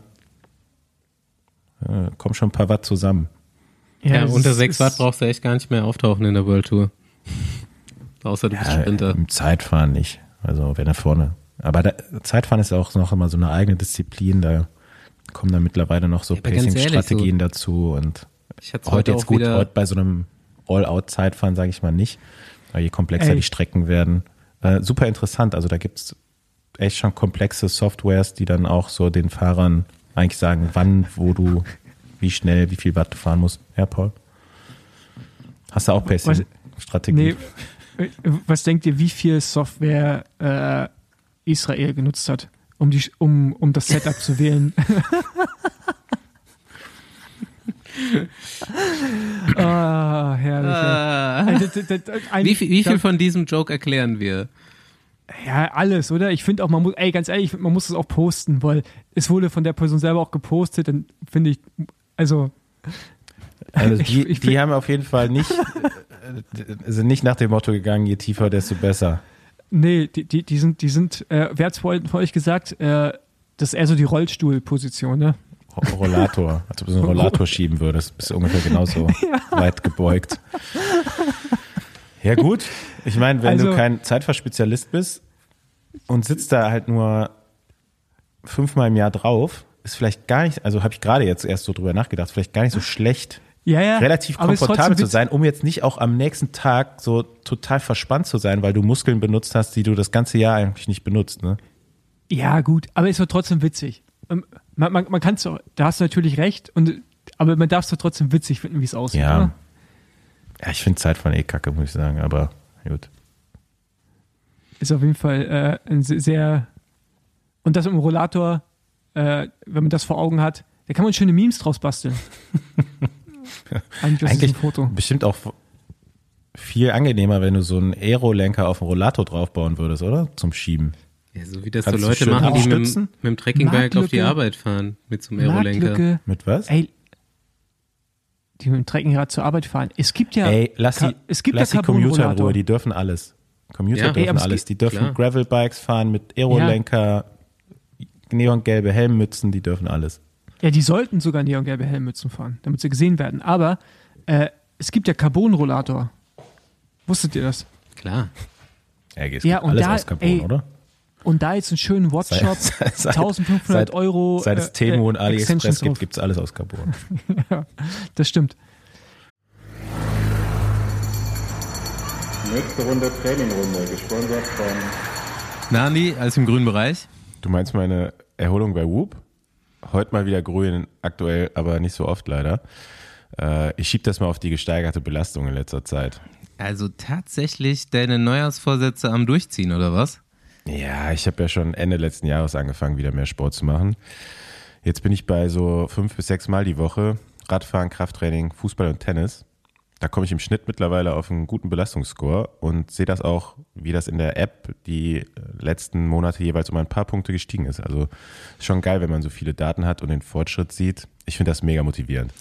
Äh, kommen schon ein paar Watt zusammen. Ja, ja unter 6 Watt brauchst du echt gar nicht mehr auftauchen in der World Tour. Außer du ja, bist Sprinter. Im Zeitfahren nicht. Also wenn er vorne. Aber der, Zeitfahren ist auch noch immer so eine eigene Disziplin. Da kommen dann mittlerweile noch so ja, Pacing-Strategien so, dazu. Und heute, heute jetzt gut, heute bei so einem All-Out-Zeitfahren sage ich mal nicht. Weil je komplexer Ey. die Strecken werden. Äh, super interessant. Also da gibt es echt schon komplexe Softwares, die dann auch so den Fahrern eigentlich sagen, wann, wo du, wie schnell, wie viel Watt du fahren musst. Ja, Paul? Hast du auch Pacing-Strategie? Nee, was denkt ihr, wie viel Software äh, Israel genutzt hat, um, die, um, um das Setup zu wählen? ah, herrlich. Uh, wie, viel, wie viel von diesem Joke erklären wir? Ja, alles, oder? Ich finde auch, man muss, ey, ganz ehrlich, man muss es auch posten, weil es wurde von der Person selber auch gepostet, dann finde ich, also. Also die, ich, die haben auf jeden Fall nicht, äh, sind nicht nach dem Motto gegangen, je tiefer, desto besser. Nee, die, die, die sind, die sind, äh, wer hat es vor, vor euch gesagt, äh, das ist eher so die Rollstuhlposition, ne? Rollator, als ob du so einen Rollator schieben würdest, bist du ungefähr genauso ja. weit gebeugt. Ja, gut. Ich meine, wenn also, du kein Zeitfahrspezialist bist und sitzt da halt nur fünfmal im Jahr drauf, ist vielleicht gar nicht, also habe ich gerade jetzt erst so drüber nachgedacht, vielleicht gar nicht so schlecht. Ja, ja, relativ komfortabel zu sein, um jetzt nicht auch am nächsten Tag so total verspannt zu sein, weil du Muskeln benutzt hast, die du das ganze Jahr eigentlich nicht benutzt, ne? Ja, gut, aber ist doch trotzdem witzig. Ähm, man, man, man kann es da hast du natürlich recht, und, aber man darf es doch trotzdem witzig finden, wie es aussieht. Ja. Oder? Ja, ich finde Zeit von eh kacke, muss ich sagen, aber gut. Ist auf jeden Fall äh, ein sehr. Und das im Rollator, äh, wenn man das vor Augen hat, da kann man schöne Memes draus basteln. Eigentlich, Eigentlich Foto. bestimmt auch viel angenehmer, wenn du so einen Aerolenker auf dem Rollator draufbauen würdest, oder? Zum Schieben. Ja, so wie das Kannst so Leute machen, die mit, mit dem Trekkingbike auf die Arbeit fahren, mit so einem Aerolenker. Mit was? Ey, die mit dem Treckenrad zur Arbeit fahren. Es gibt ja, Ey, lass die, es gibt lass ja die Commuter in Ruhe, die dürfen alles. Commuter ja. dürfen Ey, alles. Die dürfen klar. Gravelbikes fahren mit Aerolenker, ja. neongelbe Helmmützen, die dürfen alles. Ja, die sollten sogar neongelbe Helmmützen fahren, damit sie gesehen werden. Aber äh, es gibt ja Carbon-Rollator. Wusstet ihr das? Klar. Ja, geht ja, und alles da, aus Carbon, ey, oder? Und da jetzt einen schönen Watchshop, 1500 seit, Euro. Seit es äh, Temo und äh, AliExpress gibt, gibt es alles aus Carbon. ja, das stimmt. Nächste Runde Trainingrunde, gesponsert von Nani, alles im grünen Bereich. Du meinst meine Erholung bei Whoop? Heute mal wieder grün, aktuell, aber nicht so oft leider. Äh, ich schiebe das mal auf die gesteigerte Belastung in letzter Zeit. Also tatsächlich deine Neujahrsvorsätze am Durchziehen, oder was? Ja, ich habe ja schon Ende letzten Jahres angefangen, wieder mehr Sport zu machen. Jetzt bin ich bei so fünf bis sechs Mal die Woche. Radfahren, Krafttraining, Fußball und Tennis. Da komme ich im Schnitt mittlerweile auf einen guten Belastungsscore und sehe das auch, wie das in der App die letzten Monate jeweils um ein paar Punkte gestiegen ist. Also schon geil, wenn man so viele Daten hat und den Fortschritt sieht. Ich finde das mega motivierend.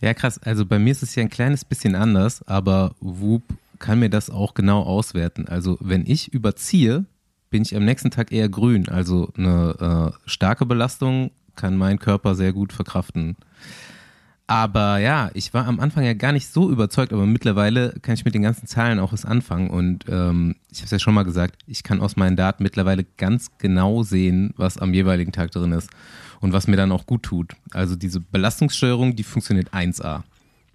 Ja, krass. Also bei mir ist es ja ein kleines bisschen anders, aber Whoop kann mir das auch genau auswerten. Also wenn ich überziehe, bin ich am nächsten Tag eher grün. Also eine äh, starke Belastung kann mein Körper sehr gut verkraften. Aber ja, ich war am Anfang ja gar nicht so überzeugt, aber mittlerweile kann ich mit den ganzen Zahlen auch was anfangen. Und ähm, ich habe es ja schon mal gesagt, ich kann aus meinen Daten mittlerweile ganz genau sehen, was am jeweiligen Tag drin ist und was mir dann auch gut tut. Also diese Belastungssteuerung, die funktioniert 1A.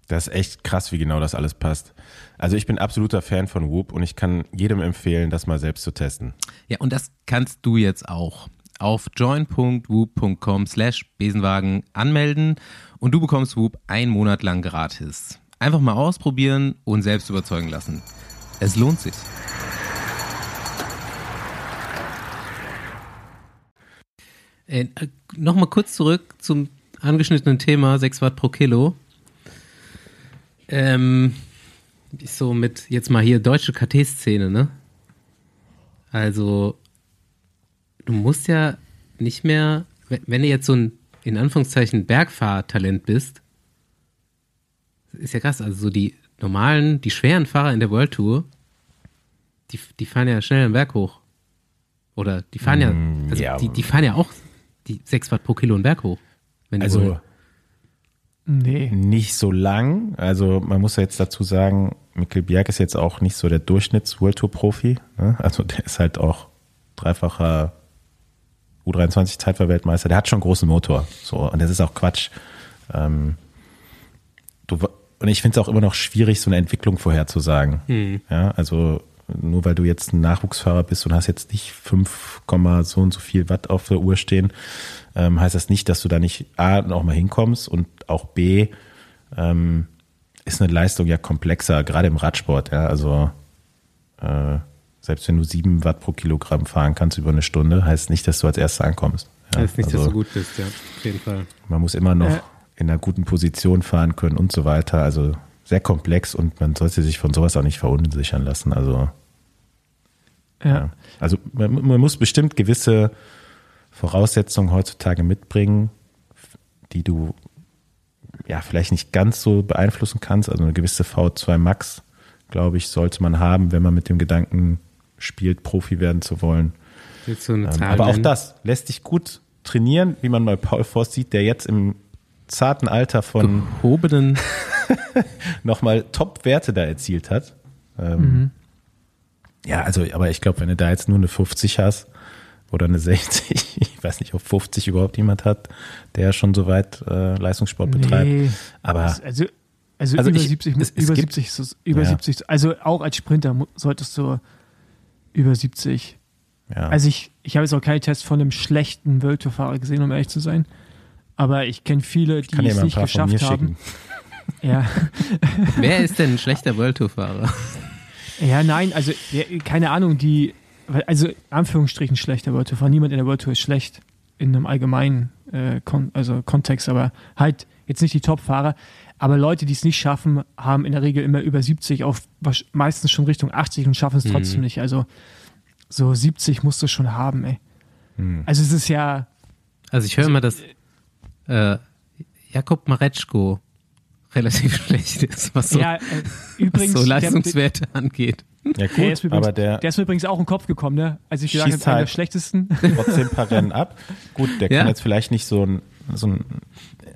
Das ist echt krass, wie genau das alles passt. Also ich bin absoluter Fan von Whoop und ich kann jedem empfehlen, das mal selbst zu testen. Ja, und das kannst du jetzt auch. Auf join.whoop.com slash Besenwagen anmelden und du bekommst Whoop einen Monat lang gratis. Einfach mal ausprobieren und selbst überzeugen lassen. Es lohnt sich. Äh, Nochmal kurz zurück zum angeschnittenen Thema 6 Watt pro Kilo. Ähm, so mit jetzt mal hier deutsche KT-Szene, ne? Also, du musst ja nicht mehr, wenn du jetzt so ein in Anführungszeichen Bergfahrtalent bist, ist ja krass. Also so die normalen, die schweren Fahrer in der World Tour, die, die fahren ja schnell den Berg hoch. Oder die fahren ja, mm, also ja, die, die fahren ja auch die 6 Watt pro Kilo einen Berg hoch. also wollen. Nee. nicht so lang. Also man muss ja jetzt dazu sagen, Mikkel Bjerg ist jetzt auch nicht so der Durchschnitts-World Tour-Profi. Ne? Also der ist halt auch dreifacher U23 Zeitverweltmeister, der hat schon einen großen Motor. So, und das ist auch Quatsch. Ähm, du, und ich finde es auch immer noch schwierig, so eine Entwicklung vorherzusagen. Hm. Ja, also nur weil du jetzt ein Nachwuchsfahrer bist und hast jetzt nicht 5, so und so viel Watt auf der Uhr stehen, ähm, heißt das nicht, dass du da nicht A, noch mal hinkommst und auch B, ähm, ist eine Leistung ja komplexer, gerade im Radsport. Ja, also äh, selbst wenn du sieben Watt pro Kilogramm fahren kannst über eine Stunde, heißt nicht, dass du als Erster ankommst. Ja, heißt nicht, also, dass du gut bist, ja, auf jeden Fall. Man muss immer noch äh. in einer guten Position fahren können und so weiter. Also sehr komplex und man sollte sich von sowas auch nicht verunsichern lassen. Also, ja. ja. Also man, man muss bestimmt gewisse Voraussetzungen heutzutage mitbringen, die du ja vielleicht nicht ganz so beeinflussen kannst. Also eine gewisse V2 Max, glaube ich, sollte man haben, wenn man mit dem Gedanken spielt, Profi werden zu wollen. So ähm, aber auch das lässt sich gut trainieren, wie man bei Paul Voss sieht, der jetzt im zarten Alter von gehobenen nochmal Top-Werte da erzielt hat. Ähm, mhm. Ja, also, aber ich glaube, wenn du da jetzt nur eine 50 hast oder eine 60, ich weiß nicht, ob 50 überhaupt jemand hat, der schon so weit äh, Leistungssport betreibt. Nee. Aber also, also, also über ich, 70, es, über, es 70 über ja. 70, also auch als Sprinter solltest du über 70. Ja. Also ich, ich habe jetzt auch keinen Test von einem schlechten World gesehen, um ehrlich zu sein. Aber ich kenne viele, die es nicht geschafft haben. Ja. Wer ist denn ein schlechter World Fahrer? Ja, nein, also keine Ahnung, die, also Anführungsstrichen schlechter World Fahrer. Niemand in der World Tour ist schlecht in einem allgemeinen äh, Kon also Kontext, aber halt jetzt nicht die Top-Fahrer. Aber Leute, die es nicht schaffen, haben in der Regel immer über 70 auf meistens schon Richtung 80 und schaffen es trotzdem mhm. nicht. Also so 70 musst du schon haben, ey. Mhm. Also es ist ja. Also ich höre also, immer, dass äh, Jakob Maretschko relativ schlecht ist, was so, ja, äh, übrigens, was so Leistungswerte der, angeht. Ja, gut, der ist übrigens, aber der, der ist mir übrigens auch im Kopf gekommen, ne? Als ich gesagt habe, halt der schlechtesten. Trotzdem ein paar Rennen ab. Gut, der ja. kann jetzt vielleicht nicht so ein, so ein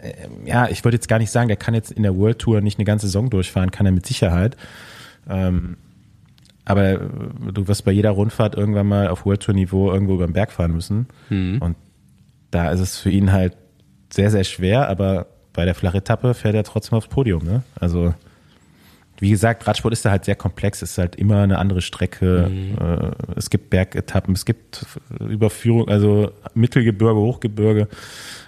ähm, ja, ich wollte jetzt gar nicht sagen, der kann jetzt in der World Tour nicht eine ganze Saison durchfahren, kann er mit Sicherheit. Ähm, aber äh, du wirst bei jeder Rundfahrt irgendwann mal auf World Tour Niveau irgendwo über den Berg fahren müssen. Mhm. Und da ist es für ihn halt sehr, sehr schwer, aber bei der Flachetappe fährt er trotzdem aufs Podium. Ne? Also wie gesagt, Radsport ist da halt sehr komplex, es ist halt immer eine andere Strecke. Mhm. Äh, es gibt Bergetappen, es gibt Überführung, also Mittelgebirge, Hochgebirge.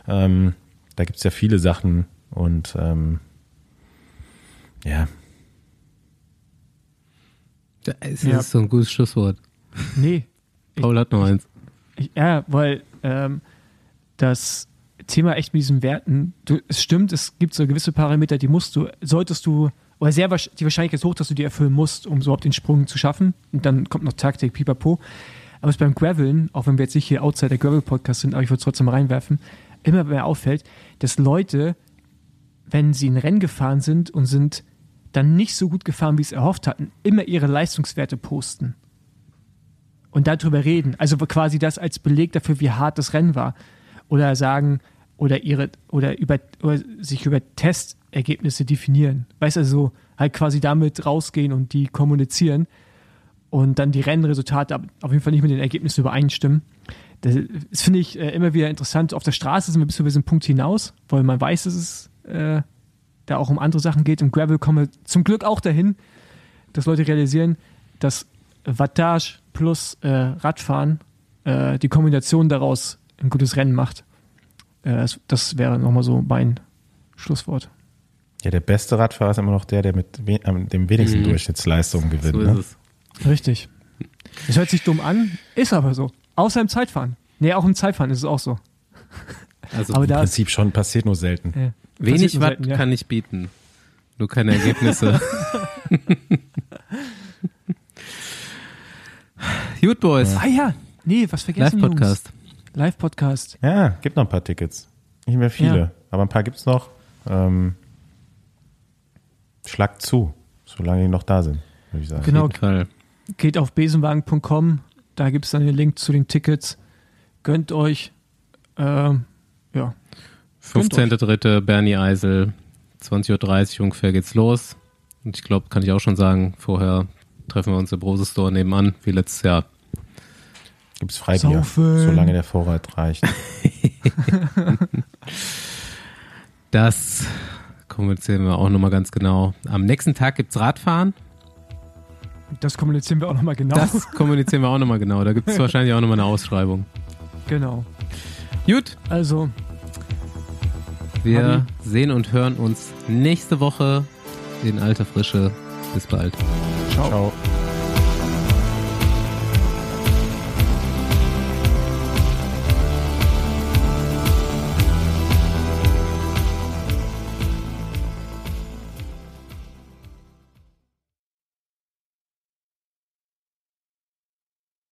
Ähm, da gibt es ja viele Sachen und ähm, ja. Das ist ja. so ein gutes Schlusswort. Nee. Paul hat noch eins. Ich, ja, weil ähm, das Thema echt mit diesen Werten, du, es stimmt, es gibt so gewisse Parameter, die musst du, solltest du, oder sehr die Wahrscheinlichkeit ist hoch, dass du die erfüllen musst, um überhaupt den Sprung zu schaffen. Und dann kommt noch Taktik, pipapo. Aber es beim Graveln, auch wenn wir jetzt nicht hier outside der Gravel-Podcast sind, aber ich würde es trotzdem reinwerfen, immer mehr auffällt, dass Leute, wenn sie ein Rennen gefahren sind und sind dann nicht so gut gefahren, wie sie es erhofft hatten, immer ihre Leistungswerte posten. Und darüber reden. Also quasi das als Beleg dafür, wie hart das Rennen war. Oder sagen, oder ihre, oder über, oder sich über Testergebnisse definieren. Weißt du, also halt quasi damit rausgehen und die kommunizieren und dann die Rennresultate auf jeden Fall nicht mit den Ergebnissen übereinstimmen. Das, das finde ich äh, immer wieder interessant. Auf der Straße sind wir bis zu diesem Punkt hinaus, weil man weiß, dass es äh, da auch um andere Sachen geht. Im Gravel kommen wir zum Glück auch dahin, dass Leute realisieren, dass Wattage plus äh, Radfahren äh, die Kombination daraus ein gutes Rennen macht. Äh, das, das wäre nochmal so mein Schlusswort. Ja, der beste Radfahrer ist immer noch der, der mit we dem wenigsten mhm. Durchschnittsleistungen gewinnt. So ne? Richtig. Es hört sich dumm an, ist aber so. Außer im Zeitfahren. Nee, auch im Zeitfahren ist es auch so. Also aber im Prinzip schon passiert nur selten. Ja. Wenig Watt ja. kann ich bieten. Nur keine Ergebnisse. Gut, Boys. Ah ja, nee, was vergessen Live-Podcast. Live-Podcast. Ja, gibt noch ein paar Tickets. Nicht mehr viele, ja. aber ein paar gibt's noch. Ähm, schlagt zu, solange die noch da sind, würde ich sagen. Genau. Geht auf besenwagen.com, da gibt es dann den Link zu den Tickets. Gönnt euch. Ähm, ja. 15.3. Bernie Eisel, 20.30 Uhr ungefähr geht's los. Und ich glaube, kann ich auch schon sagen, vorher treffen wir uns im Brose Store nebenan, wie letztes Jahr. Gibt's Freibier, Saufen. solange der Vorrat reicht. das kommunizieren wir auch nochmal ganz genau. Am nächsten Tag gibt's Radfahren. Das kommunizieren wir auch nochmal genau. Das kommunizieren wir auch nochmal genau. Da gibt es wahrscheinlich auch nochmal eine Ausschreibung. Genau. Gut. Also. Wir Adi. sehen und hören uns nächste Woche in alter Frische. Bis bald. Ciao. Ciao.